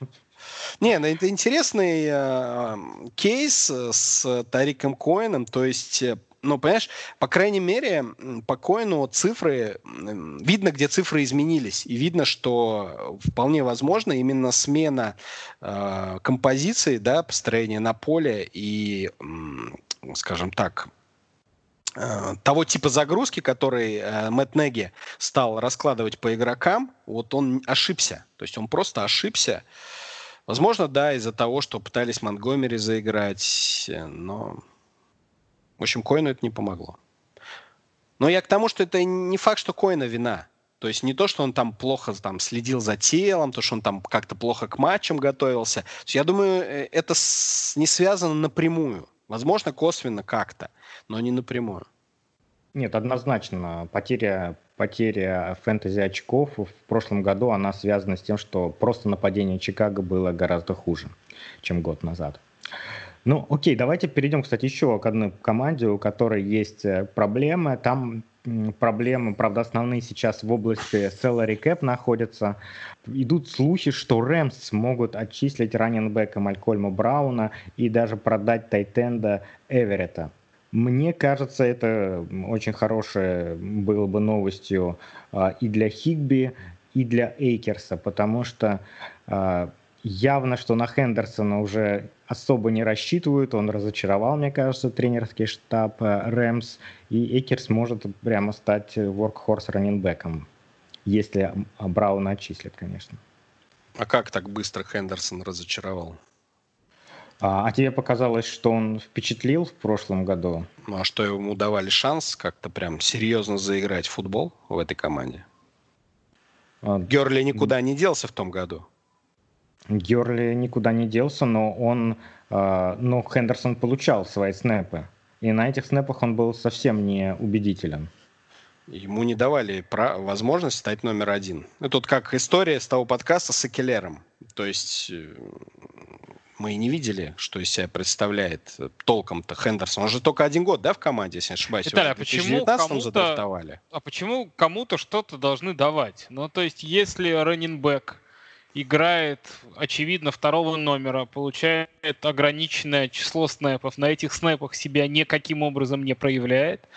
Не, ну это интересный э, кейс с Тариком Коином, то есть э, ну, понимаешь, по крайней мере, по коину цифры, видно, где цифры изменились. И видно, что вполне возможно именно смена э, композиции, да, построения на поле и, э, скажем так, э, того типа загрузки, который э, Мэтт Неги стал раскладывать по игрокам, вот он ошибся. То есть он просто ошибся. Возможно, да, из-за того, что пытались Монтгомери заиграть, но в общем, Коину это не помогло. Но я к тому, что это не факт, что Коина вина. То есть не то, что он там плохо там, следил за телом, то, что он там как-то плохо к матчам готовился. Я думаю, э, это не связано напрямую. Возможно, косвенно как-то, но не напрямую. Нет, однозначно. Потеря, потеря фэнтези очков в прошлом году, она связана с тем, что просто нападение Чикаго было гораздо хуже, чем год назад. Ну, окей, давайте перейдем, кстати, еще к одной команде, у которой есть э, проблемы. Там проблемы, правда, основные сейчас в области salary cap находятся. Идут слухи, что Рэмс могут отчислить раненбека Малькольма Брауна и даже продать Тайтенда Эверетта. Мне кажется, это очень хорошее было бы новостью а, и для Хигби, и для Эйкерса, потому что а, явно, что на Хендерсона уже особо не рассчитывают. Он разочаровал, мне кажется, тренерский штаб э, Рэмс. И Экерс может прямо стать воркхорс раненбеком, если Брауна отчислят, конечно. А как так быстро Хендерсон разочаровал? А, а тебе показалось, что он впечатлил в прошлом году? Ну, а что ему давали шанс как-то прям серьезно заиграть в футбол в этой команде? А, Герли никуда не делся в том году. Герли никуда не делся, но он, э, но Хендерсон получал свои снэпы. И на этих снэпах он был совсем не убедителен. Ему не давали про возможность стать номер один. Ну, тут как история с того подкаста с Экелером. То есть э, мы и не видели, что из себя представляет толком-то Хендерсон. Он же только один год, да, в команде, если не ошибаюсь. Виталий, а почему кому-то, а почему кому-то что-то должны давать? Ну, то есть, если раннинбэк играет, очевидно, второго номера, получает ограниченное число снэпов, на этих снэпах себя никаким образом не проявляет,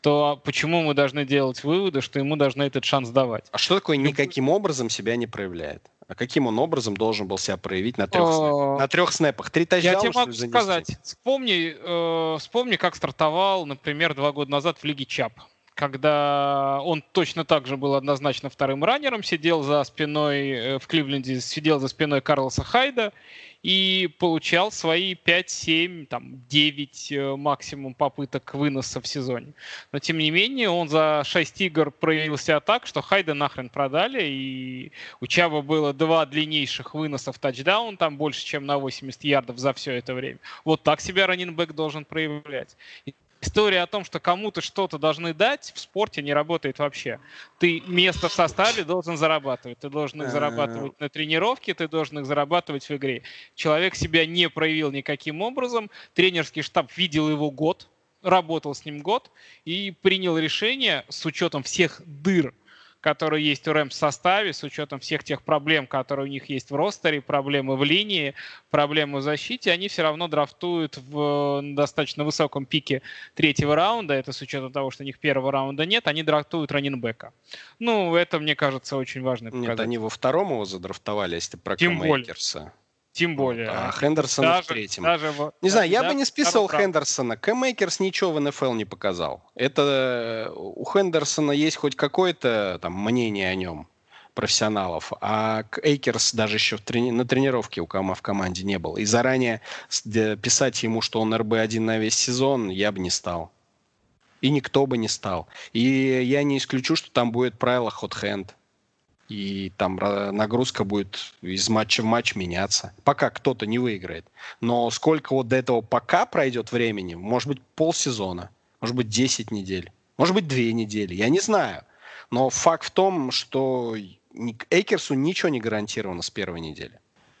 то почему мы должны делать выводы, что ему должны этот шанс давать? А что такое никаким образом себя не проявляет? А каким он образом должен был себя проявить на трех, снэпах? На трех снэпах? Три тачдауна, Я тебе могу сказать. Вспомни, э, вспомни, как стартовал, например, два года назад в Лиге ЧАП когда он точно так же был однозначно вторым раннером, сидел за спиной э, в Кливленде, сидел за спиной Карлоса Хайда и получал свои 5, 7, там, 9 э, максимум попыток выноса в сезоне. Но, тем не менее, он за 6 игр проявил себя так, что Хайда нахрен продали, и у Чаба было два длиннейших выноса в тачдаун, там больше, чем на 80 ярдов за все это время. Вот так себя раннинбэк должен проявлять история о том, что кому-то что-то должны дать, в спорте не работает вообще. Ты место в составе должен зарабатывать. Ты должен их зарабатывать на тренировке, ты должен их зарабатывать в игре. Человек себя не проявил никаким образом. Тренерский штаб видел его год, работал с ним год и принял решение с учетом всех дыр, которые есть у Рэмс в составе, с учетом всех тех проблем, которые у них есть в ростере, проблемы в линии, проблемы в защите, они все равно драфтуют в достаточно высоком пике третьего раунда, это с учетом того, что у них первого раунда нет, они драфтуют раненбека. Ну, это, мне кажется, очень важно. Нет, они во втором его задрафтовали, если про Тем более. Тем более. А Хендерсон даже, в третьем. Даже, не знаю, я бы не списывал Хендерсона. Кэм Мейкерс ничего в НФЛ не показал. Это у Хендерсона есть хоть какое-то там мнение о нем профессионалов, а Эйкерс даже еще в трени- на тренировке у Кама в команде не был. И заранее писать ему, что он РБ-1 на весь сезон, я бы не стал. И никто бы не стал. И я не исключу, что там будет правило хот-хенд и там нагрузка будет из матча в матч меняться, пока кто-то не выиграет. Но сколько вот до этого пока пройдет времени, может быть полсезона, может быть 10 недель, может быть 2 недели, я не знаю. Но факт в том, что Эйкерсу ничего не гарантировано с первой недели.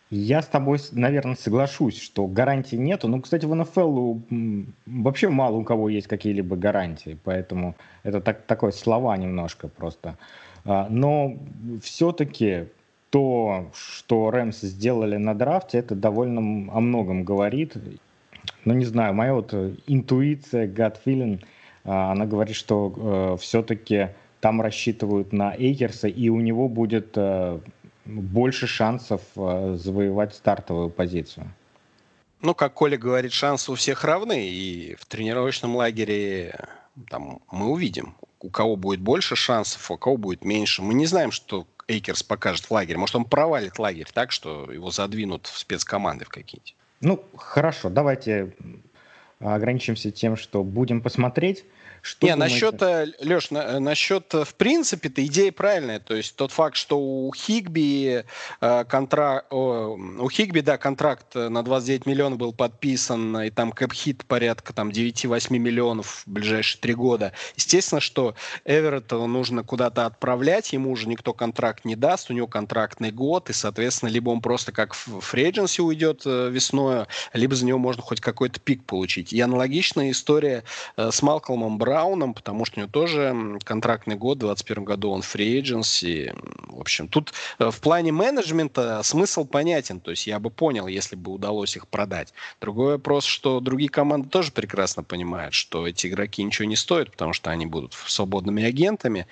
Я с тобой, наверное, соглашусь, что гарантий нету. Ну, кстати, в НФЛ вообще мало у кого есть какие-либо гарантии, поэтому это так, такое слова немножко просто. Но все-таки то, что Рэмс сделали на драфте, это довольно о многом говорит. Ну, не знаю, моя вот интуиция, gut feeling, а, она говорит, что э, все-таки там рассчитывают на Эйкерса, и у него будет э, больше шансов э, завоевать стартовую позицию. Ну, как Коля говорит, шансы у всех равны, и в тренировочном лагере там, мы увидим, у кого будет больше шансов, у кого будет меньше. Мы не знаем, что Эйкерс покажет в лагере. Может, он провалит лагерь так, что его задвинут в спецкоманды в какие-нибудь. Ну, хорошо, давайте ограничимся тем, что будем посмотреть. Что Не, насчет, э, Леш, на, э, насчет, э, в принципе-то идея правильная. То есть тот факт, что у Хигби э, контракт, у Хигби, да, контракт на 29 миллионов был подписан, и там кэп-хит порядка там 9-8 миллионов в ближайшие три года. Естественно, что Эверетта нужно куда-то отправлять, ему уже никто контракт не даст, у него контрактный год, и, соответственно, либо он просто как в фрейдженси уйдет весной, либо за него можно хоть какой-то пик получить. И аналогичная история с Малкольмом Бра Брауном, потому что у него тоже контрактный год, в 2021 году он free agency. В общем, тут э, в плане менеджмента смысл понятен. То есть я бы понял, если бы удалось их продать. Другой вопрос, что другие команды тоже прекрасно понимают, что эти игроки ничего не стоят, потому что они будут свободными агентами.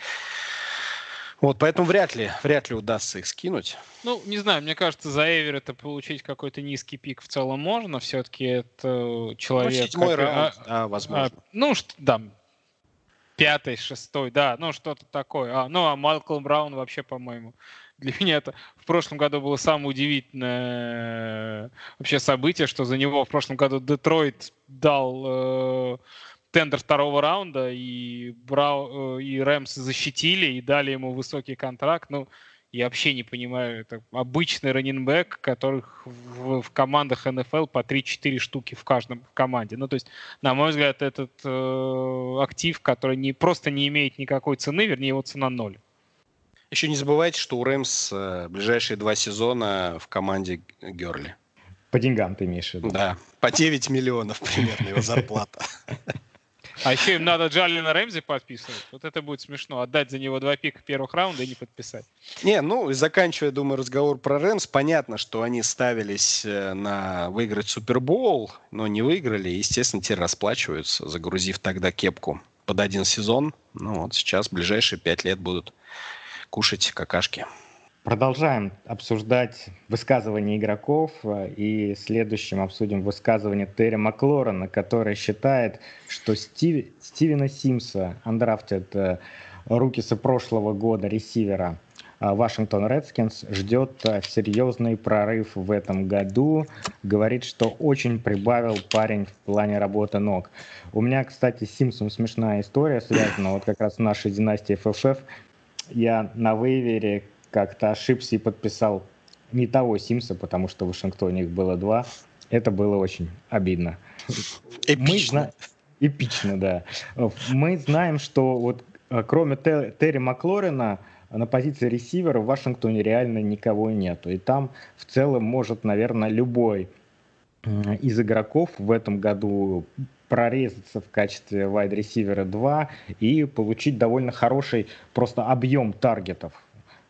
Вот, поэтому вряд ли, вряд ли удастся их скинуть. Ну, не знаю, мне кажется, за Эвер это получить какой-то низкий пик в целом можно. Все-таки это человек... Ну, седьмой раунд, а, да, возможно. А, ну, да, пятый, шестой, да, ну что-то такое. А, ну, а Майкл Браун вообще, по-моему, для меня это в прошлом году было самое удивительное э, вообще событие, что за него в прошлом году Детройт дал э, тендер второго раунда, и, Брау, э, и Рэмс защитили, и дали ему высокий контракт. Ну, я вообще не понимаю, это обычный раненбэк, которых в, в командах НФЛ по 3-4 штуки в каждом в команде. Ну, то есть, на мой взгляд, этот э, актив, который не, просто не имеет никакой цены, вернее, его цена ноль. Еще не забывайте, что у Рэмс э, ближайшие два сезона в команде Герли. По деньгам ты имеешь в виду? Да, по 9 миллионов примерно его зарплата. А еще им надо Джалина Рэмзи подписывать. Вот это будет смешно. Отдать за него два пика первых раунда и не подписать. Не, ну, заканчивая, думаю, разговор про Рэмс, понятно, что они ставились э, на выиграть Супербоул, но не выиграли. Естественно, те расплачиваются, загрузив тогда кепку под один сезон. Ну вот сейчас ближайшие пять лет будут кушать какашки. Продолжаем обсуждать высказывания игроков, э, и следующим обсудим высказывание Терри Маклорена, который считает, что Стив, Стивена Симса, андрафтед э, рукиса прошлого года, ресивера, э, Вашингтон Редскинс ждет серьезный прорыв в этом году. Говорит, что очень прибавил парень в плане работы ног. У меня, кстати, с Симсом смешная история связана вот как раз в нашей династии ФФФ. Я на вейвере как-то ошибся и подписал не того Симса, потому что в Вашингтоне их было два. Это было очень обидно. Эпично. Мы Эпично, да. Мы знаем, что вот э, кроме Терри Маклорина на позиции ресивера в Вашингтоне реально никого нету. И там в целом может, наверное, любой из игроков в этом году прорезаться в качестве вайд-ресивера 2 и получить довольно хороший просто объем таргетов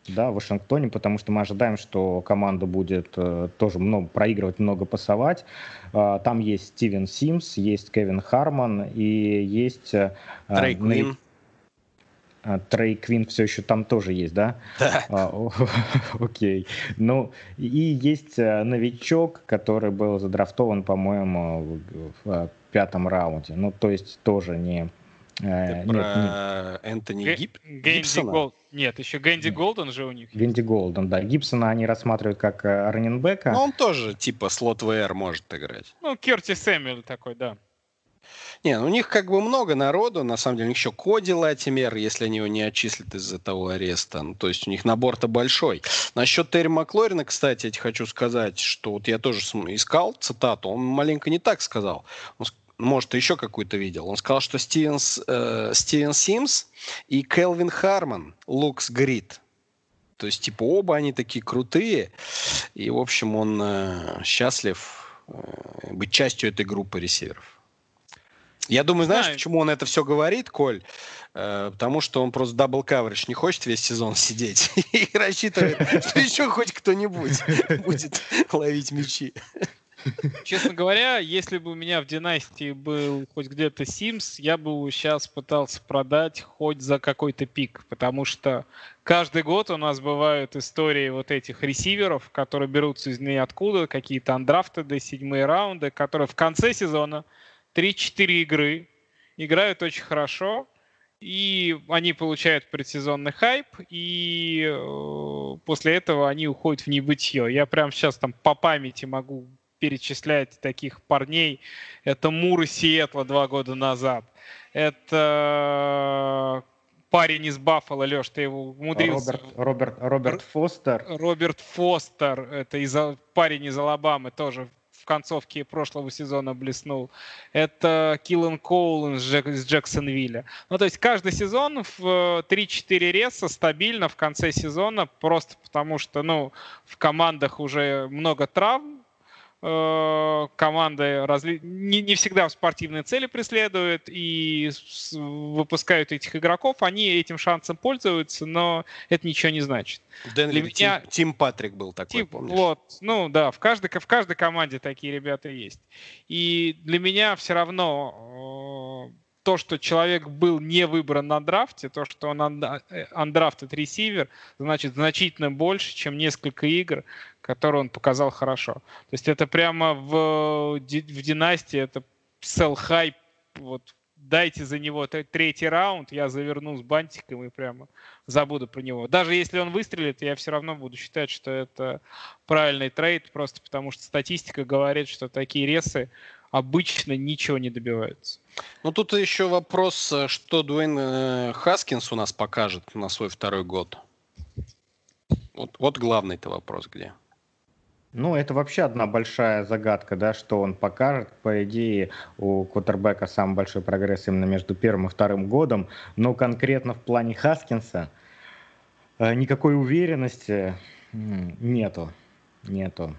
да, в Вашингтоне, потому что мы ожидаем, что команда будет э, тоже много проигрывать, много пасовать. Э, там есть Стивен Симс, есть Кевин Харман и есть... Э, Трей Квин. А, Трей Квин все еще там тоже есть, да? Да. А, окей. Ну, и есть э, новичок, который был задрафтован, по-моему, в, в пятом раунде. Ну, то есть тоже не Э, Ты про Энтони Гиб... Гибсона? Нет, еще Гэнди Голден же у них. Гэнди Голден, да. Гибсона они рассматривают как э, раненбека. Ну, он тоже типа слот ВР может играть. Ну, Керти Сэмюэл такой, да. Не, ну, у них как бы много народу, на самом деле, у них еще Коди Латимер, если они его не отчислят из-за того ареста. Ну, то есть у них набор-то большой. Насчет Терри Маклорина, кстати, я тебе хочу сказать, что вот я тоже искал цитату, он маленько не так сказал. Он может, еще какую-то видел. Он сказал, что Стивенс, э, Стивен Симс и Келвин Харман looks great. То есть, типа, оба они такие крутые. И, в общем, он э, счастлив э, быть частью этой группы ресиверов. Я думаю, знаешь, Знаю. почему он это все говорит, Коль? Э, потому что он просто double coverage не хочет весь сезон сидеть и рассчитывает, что еще хоть кто-нибудь будет ловить мячи. Честно говоря, если бы у меня в династии был хоть где-то Sims, я бы сейчас пытался продать хоть за какой-то пик, потому что каждый год у нас бывают истории вот этих ресиверов, которые берутся из ниоткуда, какие-то андрафтеды, седьмые раунды, которые в конце сезона 3-4 игры играют очень хорошо, и они получают предсезонный хайп, и э, после этого они уходят в небытие. Я прямо сейчас там по памяти могу перечислять таких парней. Это Мур из Сиэтла два года назад. Это парень из Баффала, Леш, ты его умудрился... Роберт, Роберт, Роберт Фостер. Роберт Фостер, это из, парень из Алабамы, тоже в концовке прошлого сезона блеснул. Это Киллан Коул из, Джек, из Джексонвилля. Ну, то есть каждый сезон в 3-4 реса стабильно в конце сезона, просто потому что, ну, в командах уже много травм, Э, команды разли... не, не всегда спортивные цели преследуют и выпускают этих игроков, они этим шансом пользуются, но это ничего не значит. В Денвере Для меня... Тим, Тим Патрик был такой, Тим, помнишь? Вот, ну да, в каждой, в каждой команде такие ребята есть. И для меня все равно э, то, что человек был не выбран на драфте, то, что он андрафтед э, ресивер, значит значительно больше, чем несколько игр, которые он показал хорошо. То есть это прямо в, в династии, это sell hype, вот дайте за него третий раунд, я заверну с бантиком и прямо забуду про него. Даже если он выстрелит, я все равно буду считать, что это правильный трейд, просто потому что статистика говорит, что такие ресы обычно ничего не добиваются. Ну, тут еще вопрос, э, что Дуэйн э, Хаскинс у нас покажет на свой второй год. Вот, вот главный-то вопрос где. Ну, это вообще одна большая загадка, да, что он покажет. По идее, у Квотербека самый большой прогресс именно между первым и вторым годом. Но конкретно в плане Хаскинса э, никакой уверенности нету. Нету.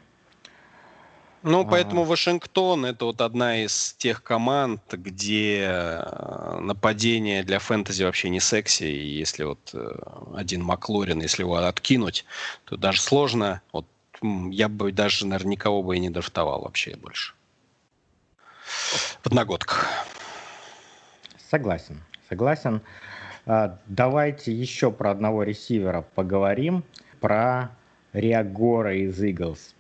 Ну, поэтому Вашингтон это вот одна из тех команд, где э, нападение для фэнтези вообще не секси. И если вот э, один Маклорин, если его откинуть, то даже сложно. Вот я бы даже, наверное, никого бы и не драфтовал вообще больше. В одногодках. Согласен, согласен. А, давайте еще про одного ресивера поговорим, про Риагора из Eagles.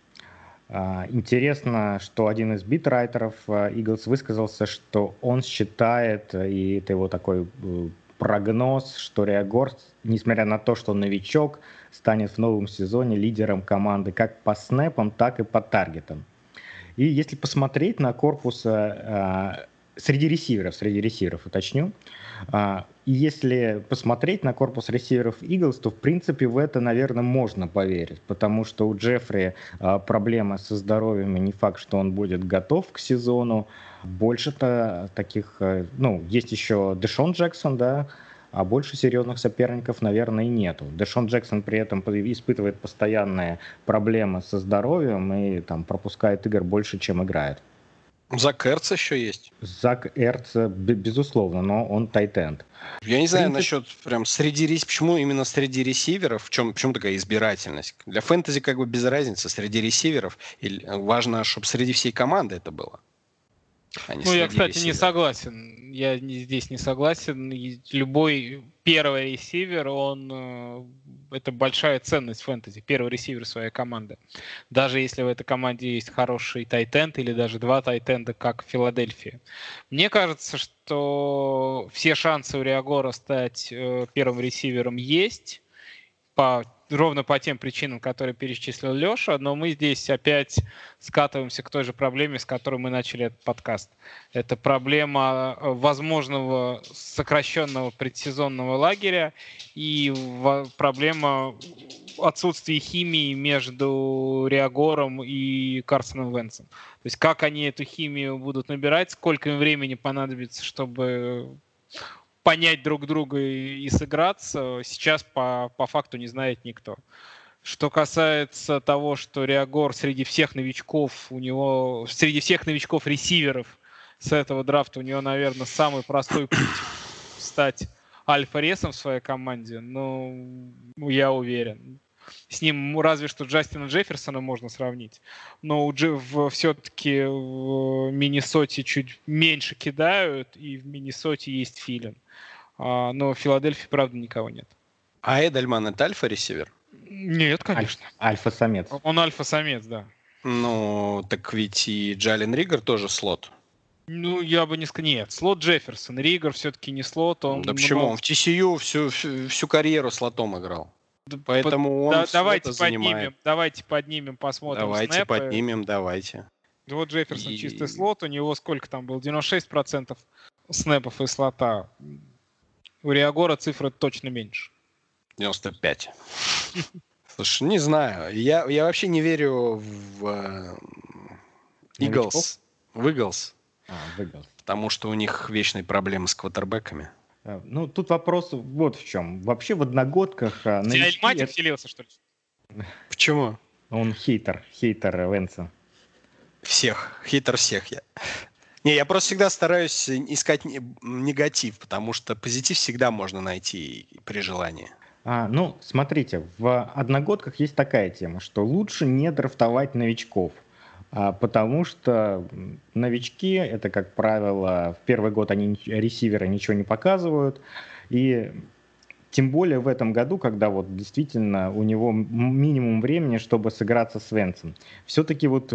А, интересно, что один из битрайтеров а, Eagles высказался, что он считает, и это его такой э, прогноз, что Реагор, несмотря на то, что он новичок, станет в новом сезоне лидером команды как по снэпам, так и по таргетам. И если посмотреть на корпус а, среди ресиверов, среди ресиверов уточню, а, если посмотреть на корпус ресиверов Eagles, то в принципе в это, наверное, можно поверить, потому что у Джеффри а, проблема со здоровьем, и не факт, что он будет готов к сезону. Больше-то таких, э, ну, есть еще Дэшон Джексон, да, а больше серьезных соперников, наверное, и нету. Дэшон Джексон при этом испытывает постоянные проблемы со здоровьем и там пропускает игр больше, чем играет. Зак Эрц еще есть. Зак Эрц, безусловно, но он тайтенд. Я не знаю насчет прям среди рес... почему именно среди ресиверов, в чем, почему такая избирательность? Для фэнтези как бы без разницы, среди ресиверов. Или важно, чтобы среди всей команды это было. Ну, я, кстати, ресиверов. не согласен. Я здесь не согласен. Любой первый ресивер, он э, это большая ценность фэнтези. Первый ресивер своей команды. Даже если в этой команде есть хороший тайтенд или даже два тайтенда, как в Филадельфии. Мне кажется, что все шансы у Риагора стать э, первым ресивером есть по ровно по тем причинам, которые перечислил Леша, но мы здесь опять скатываемся к той же проблеме, с которой мы начали этот подкаст. Это проблема э, возможного сокращенного предсезонного лагеря и проблема отсутствия химии между Реагором и Карсоном Венсом. То есть как они эту химию будут набирать, сколько им времени понадобится, чтобы понять друг друга и, и сыграться, сейчас по, по факту не знает никто. Что касается того, что Реагор среди всех новичков, у него среди всех новичков ресиверов с этого драфта у него, наверное, самый простой путь стать альфа-ресом в своей команде, ну, я уверен. С ним разве что Джастина Джефферсона можно сравнить. Но у Джефф все-таки в Миннесоте чуть меньше кидают, и в Миннесоте есть Филин. А, но в Филадельфии, правда, никого нет. А Эдельман это альфа-ресивер? Нет, конечно. Альфа-самец. Он альфа-самец, да. Ну, так ведь и Джален Ригер тоже слот. Ну, я бы не сказал. Нет, слот Джефферсон. Ригер все-таки не слот. Он да почему? Он в TCU всю, всю, всю карьеру слотом играл. Поэтому он да, давайте поднимем, занимает. давайте поднимем, посмотрим Давайте снэпы. поднимем, давайте. Вот Джефферсон и... чистый слот, у него сколько там было? 96% снэпов и слота. У Реагора цифры точно меньше. 95. Слушай, не знаю. Я, я вообще не верю в э, Eagles. В Eagles. А. Потому что у них вечные проблемы с квотербеками. А, ну, тут вопрос вот в чем. Вообще в одногодках... Тебя новички... это... вселился, что ли? Почему? Он хейтер, хейтер Венса. Всех, хейтер всех я. Не, я просто всегда стараюсь искать негатив, потому что позитив всегда можно найти при желании. А, ну, смотрите, в одногодках есть такая тема, что лучше не драфтовать новичков, потому что новички, это, как правило, в первый год они ресиверы ничего не показывают, и тем более в этом году, когда вот действительно у него минимум времени, чтобы сыграться с Венцем. Все-таки вот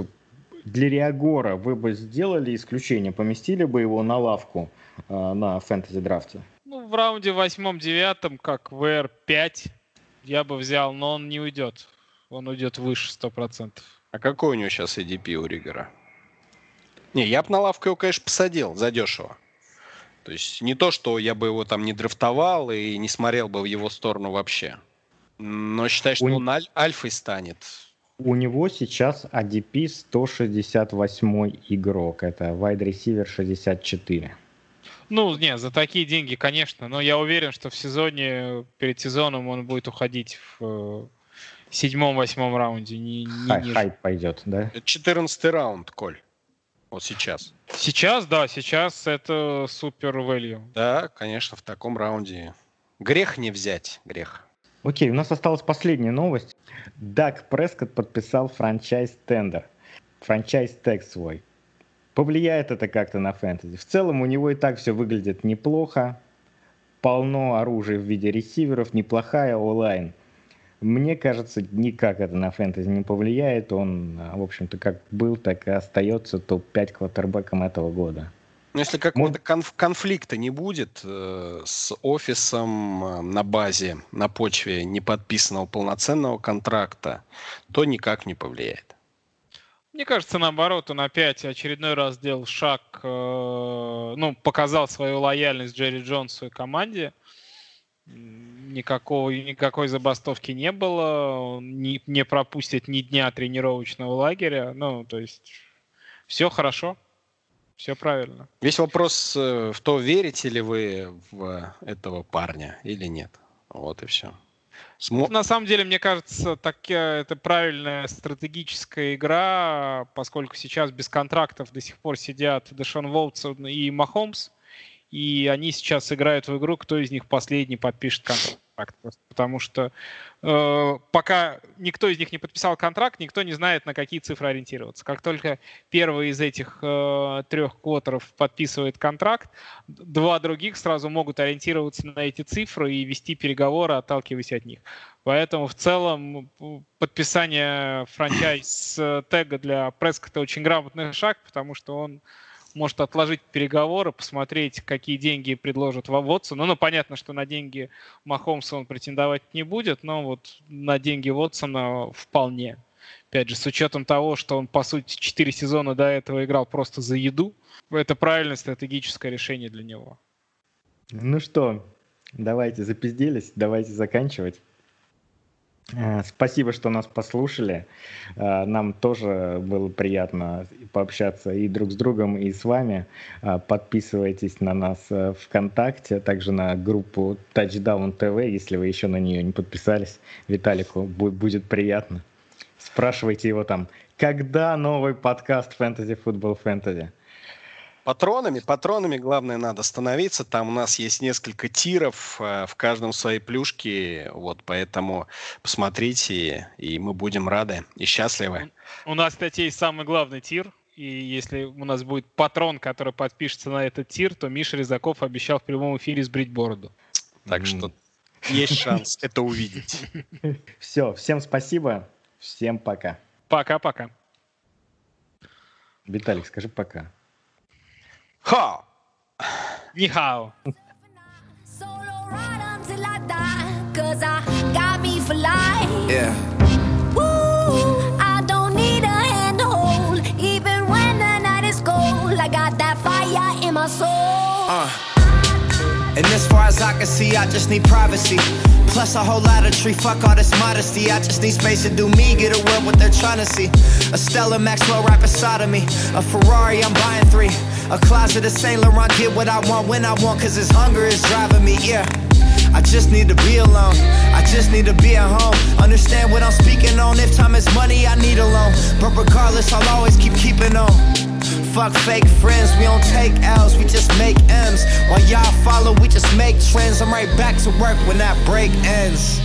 для Реагора вы бы сделали исключение, поместили бы его на лавку э, на фэнтези-драфте? Ну, в раунде восьмом-девятом, как ВР-5, я бы взял, но он не уйдет. Он уйдет выше сто процентов. А какой у него сейчас ADP у Ригера? Не, я бы на лавку его, конечно, посадил задешево. То есть не то, что я бы его там не драфтовал и не смотрел бы в его сторону вообще. Но считай, что у... он аль- альфой станет. У него сейчас ADP 168 игрок. Это wide receiver 64. Ну, не, за такие деньги, конечно. Но я уверен, что в сезоне, перед сезоном он будет уходить в э, седьмом-восьмом раунде. Не, не Хай, ниже. Хайп пойдет, да? Четырнадцатый раунд, Коль. Вот сейчас. Сейчас, да, сейчас это супер value. Да, конечно, в таком раунде. Грех не взять, грех. Окей, у нас осталась последняя новость. Даг Прескотт подписал франчайз-тендер. Франчайз-тег свой. Повлияет это как-то на фэнтези. В целом у него и так все выглядит неплохо. Полно оружия в виде ресиверов, неплохая онлайн. Мне кажется, никак это на фэнтези не повлияет. Он, в общем-то, как был, так и остается топ-5 квотербеком этого года. Но если какого-то конф- конфликта не будет э, с офисом э, на базе, на почве неподписанного полноценного контракта, то никак не повлияет. Мне кажется, наоборот, он опять очередной раз сделал шаг, э, ну, показал свою лояльность Джерри Джонсу и команде. Никакого, никакой забастовки не было, не, не пропустит ни дня тренировочного лагеря. Ну, то есть все хорошо, все правильно. Весь вопрос э, в то, верите ли вы в этого парня или нет. Вот и все. Смо... На самом деле, мне кажется, так, э, это правильная стратегическая игра, поскольку сейчас без контрактов до сих пор сидят Дэшон Волтсон и Махомс, и они сейчас играют в игру, кто из них последний подпишет контракт. Просто потому что э, пока никто из них не подписал контракт, никто не знает, на какие цифры ориентироваться. Как только первый из этих э, трех квотеров подписывает контракт, два других сразу могут ориентироваться на эти цифры и вести переговоры, отталкиваясь от них. Поэтому в целом подписание франчайз э, для Прескота очень грамотный шаг, потому что он может отложить переговоры, посмотреть, какие деньги предложат Вотсон. Ну, ну, понятно, что на деньги Махомса он претендовать не будет, но вот на деньги Вотсона вполне. Опять же, с учетом того, что он, по сути, 4 сезона до этого играл просто за еду, это правильное стратегическое решение для него. Ну что, давайте запизделись, давайте заканчивать. Э, спасибо, что нас послушали. Э, нам тоже было приятно пообщаться и друг с другом, и с вами. Э, подписывайтесь на нас ВКонтакте, также на группу Touchdown TV, если вы еще на нее не подписались. Виталику будет приятно. Спрашивайте его там, когда новый подкаст Fantasy Football Fantasy? Патронами, патронами, главное, надо становиться. Там у нас есть несколько тиров, э, в каждом свои плюшки. Вот, поэтому посмотрите, и мы будем рады и счастливы. У нас, кстати, есть самый главный тир. И если у нас будет патрон, который подпишется на этот тир, то Миша Резаков обещал в прямом эфире сбрить бороду. Так что есть шанс это увидеть. Все, всем спасибо, всем пока. Пока-пока. Виталик, скажи пока. Ha! Ni hao. yeah. Uh. And as far as I can see, I just need privacy. Plus a whole lot of tree, fuck all this modesty. I just need space to do me, get away what they're trying to see. A Stella Maxwell right beside of me. A Ferrari, I'm buying three. A closet of Saint Laurent, get what I want when I want, cause this hunger is driving me, yeah. I just need to be alone. I just need to be at home. Understand what I'm speaking on. If time is money, I need a loan. But regardless, I'll always keep keeping on. Fuck fake friends, we don't take L's, we just make M's. While y'all follow, we just make trends. I'm right back to work when that break ends.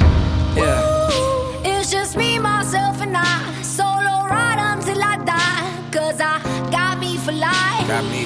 Yeah. Ooh, it's just me, myself, and I. Solo ride until I die. Cause I got me for life. Got me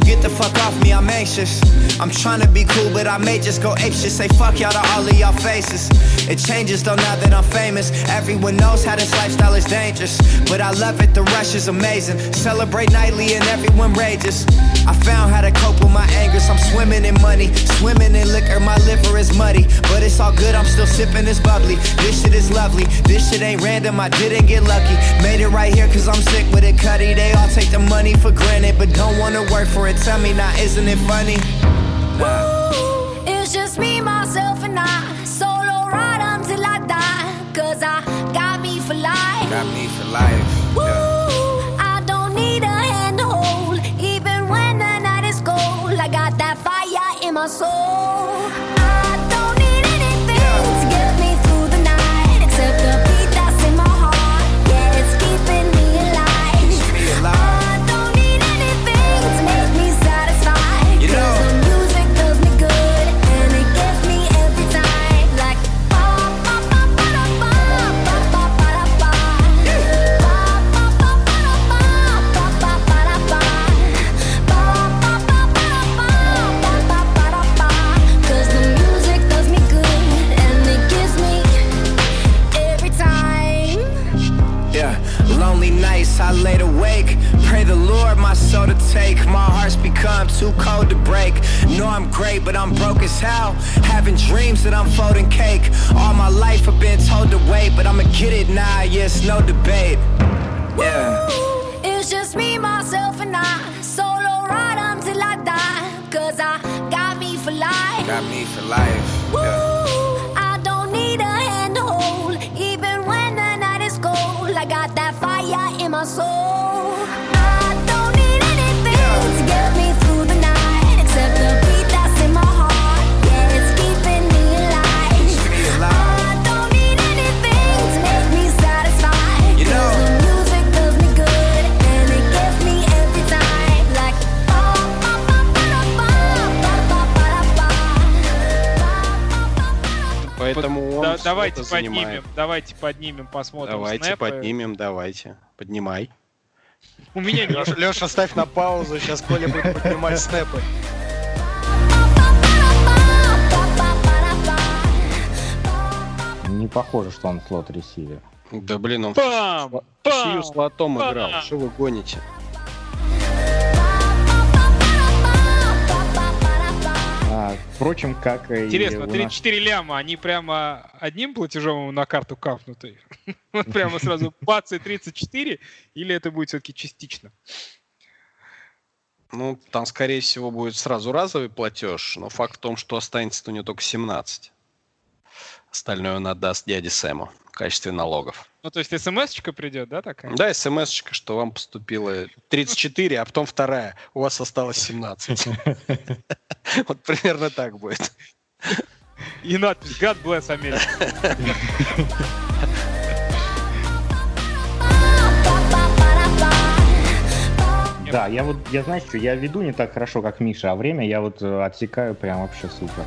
get the fuck off me, I'm anxious. I'm trying to be cool, but I may just go ape shit. Say fuck y'all to all of y'all faces. It changes though now that I'm famous. Everyone knows how this lifestyle is dangerous. But I love it, the rush is amazing. Celebrate nightly and everyone rages. I found how to cope with my angers. I'm swimming in money, swimming in liquor. My liver is muddy, but it's all good. I'm still sipping this bubbly. This shit is lovely. This shit ain't random. I didn't get lucky. Made it right here cause I'm sick with it, cutty. They all take the money for granted, but don't wanna work for it. Tell me now, isn't it funny? Nah. it's just me, myself, and I. Solo ride until I die. Cause I got me for life. Got me for life. Woo, yeah. I don't need a hand to hold. Even when the night is cold, I got that fire in my soul. I'm great, but I'm broke as hell. Having dreams that I'm folding cake. All my life I've been told to wait, but I'ma get it now, yes, no debate. Yeah. it's just me, myself, and I. Solo ride until I die. Cause I got me for life. Got me for life. Yeah. I don't Поэтому он да, давайте поднимем, занимает. давайте поднимем, посмотрим. Давайте снэпы. поднимем, давайте. Поднимай. У меня нет. Леша, Леша, ставь на паузу, сейчас Коля будет поднимать снэпы. Не похоже, что он слот ресивер. Да блин, он Пам! в Пам! Сию с лотом Пам! играл. Что вы гоните? А, впрочем, как и Интересно, нас- 34 ляма, они прямо одним платежом ему на карту капнуты? Вот прямо сразу бац и 34? Или это будет все-таки частично? Ну, там, скорее всего, будет сразу разовый платеж, но факт в том, что останется у него только 17. Остальное он отдаст дяде Сэму в качестве налогов. Ну, то есть смс-очка придет, да, такая? Да, смс что вам поступило 34, а потом вторая. У вас осталось 17. Вот примерно так будет. И надпись God bless America. Да, я вот, я знаю, что я веду не так хорошо, как Миша, а время я вот э, отсекаю прям вообще супер.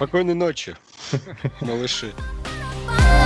Спокойной ночи, малыши.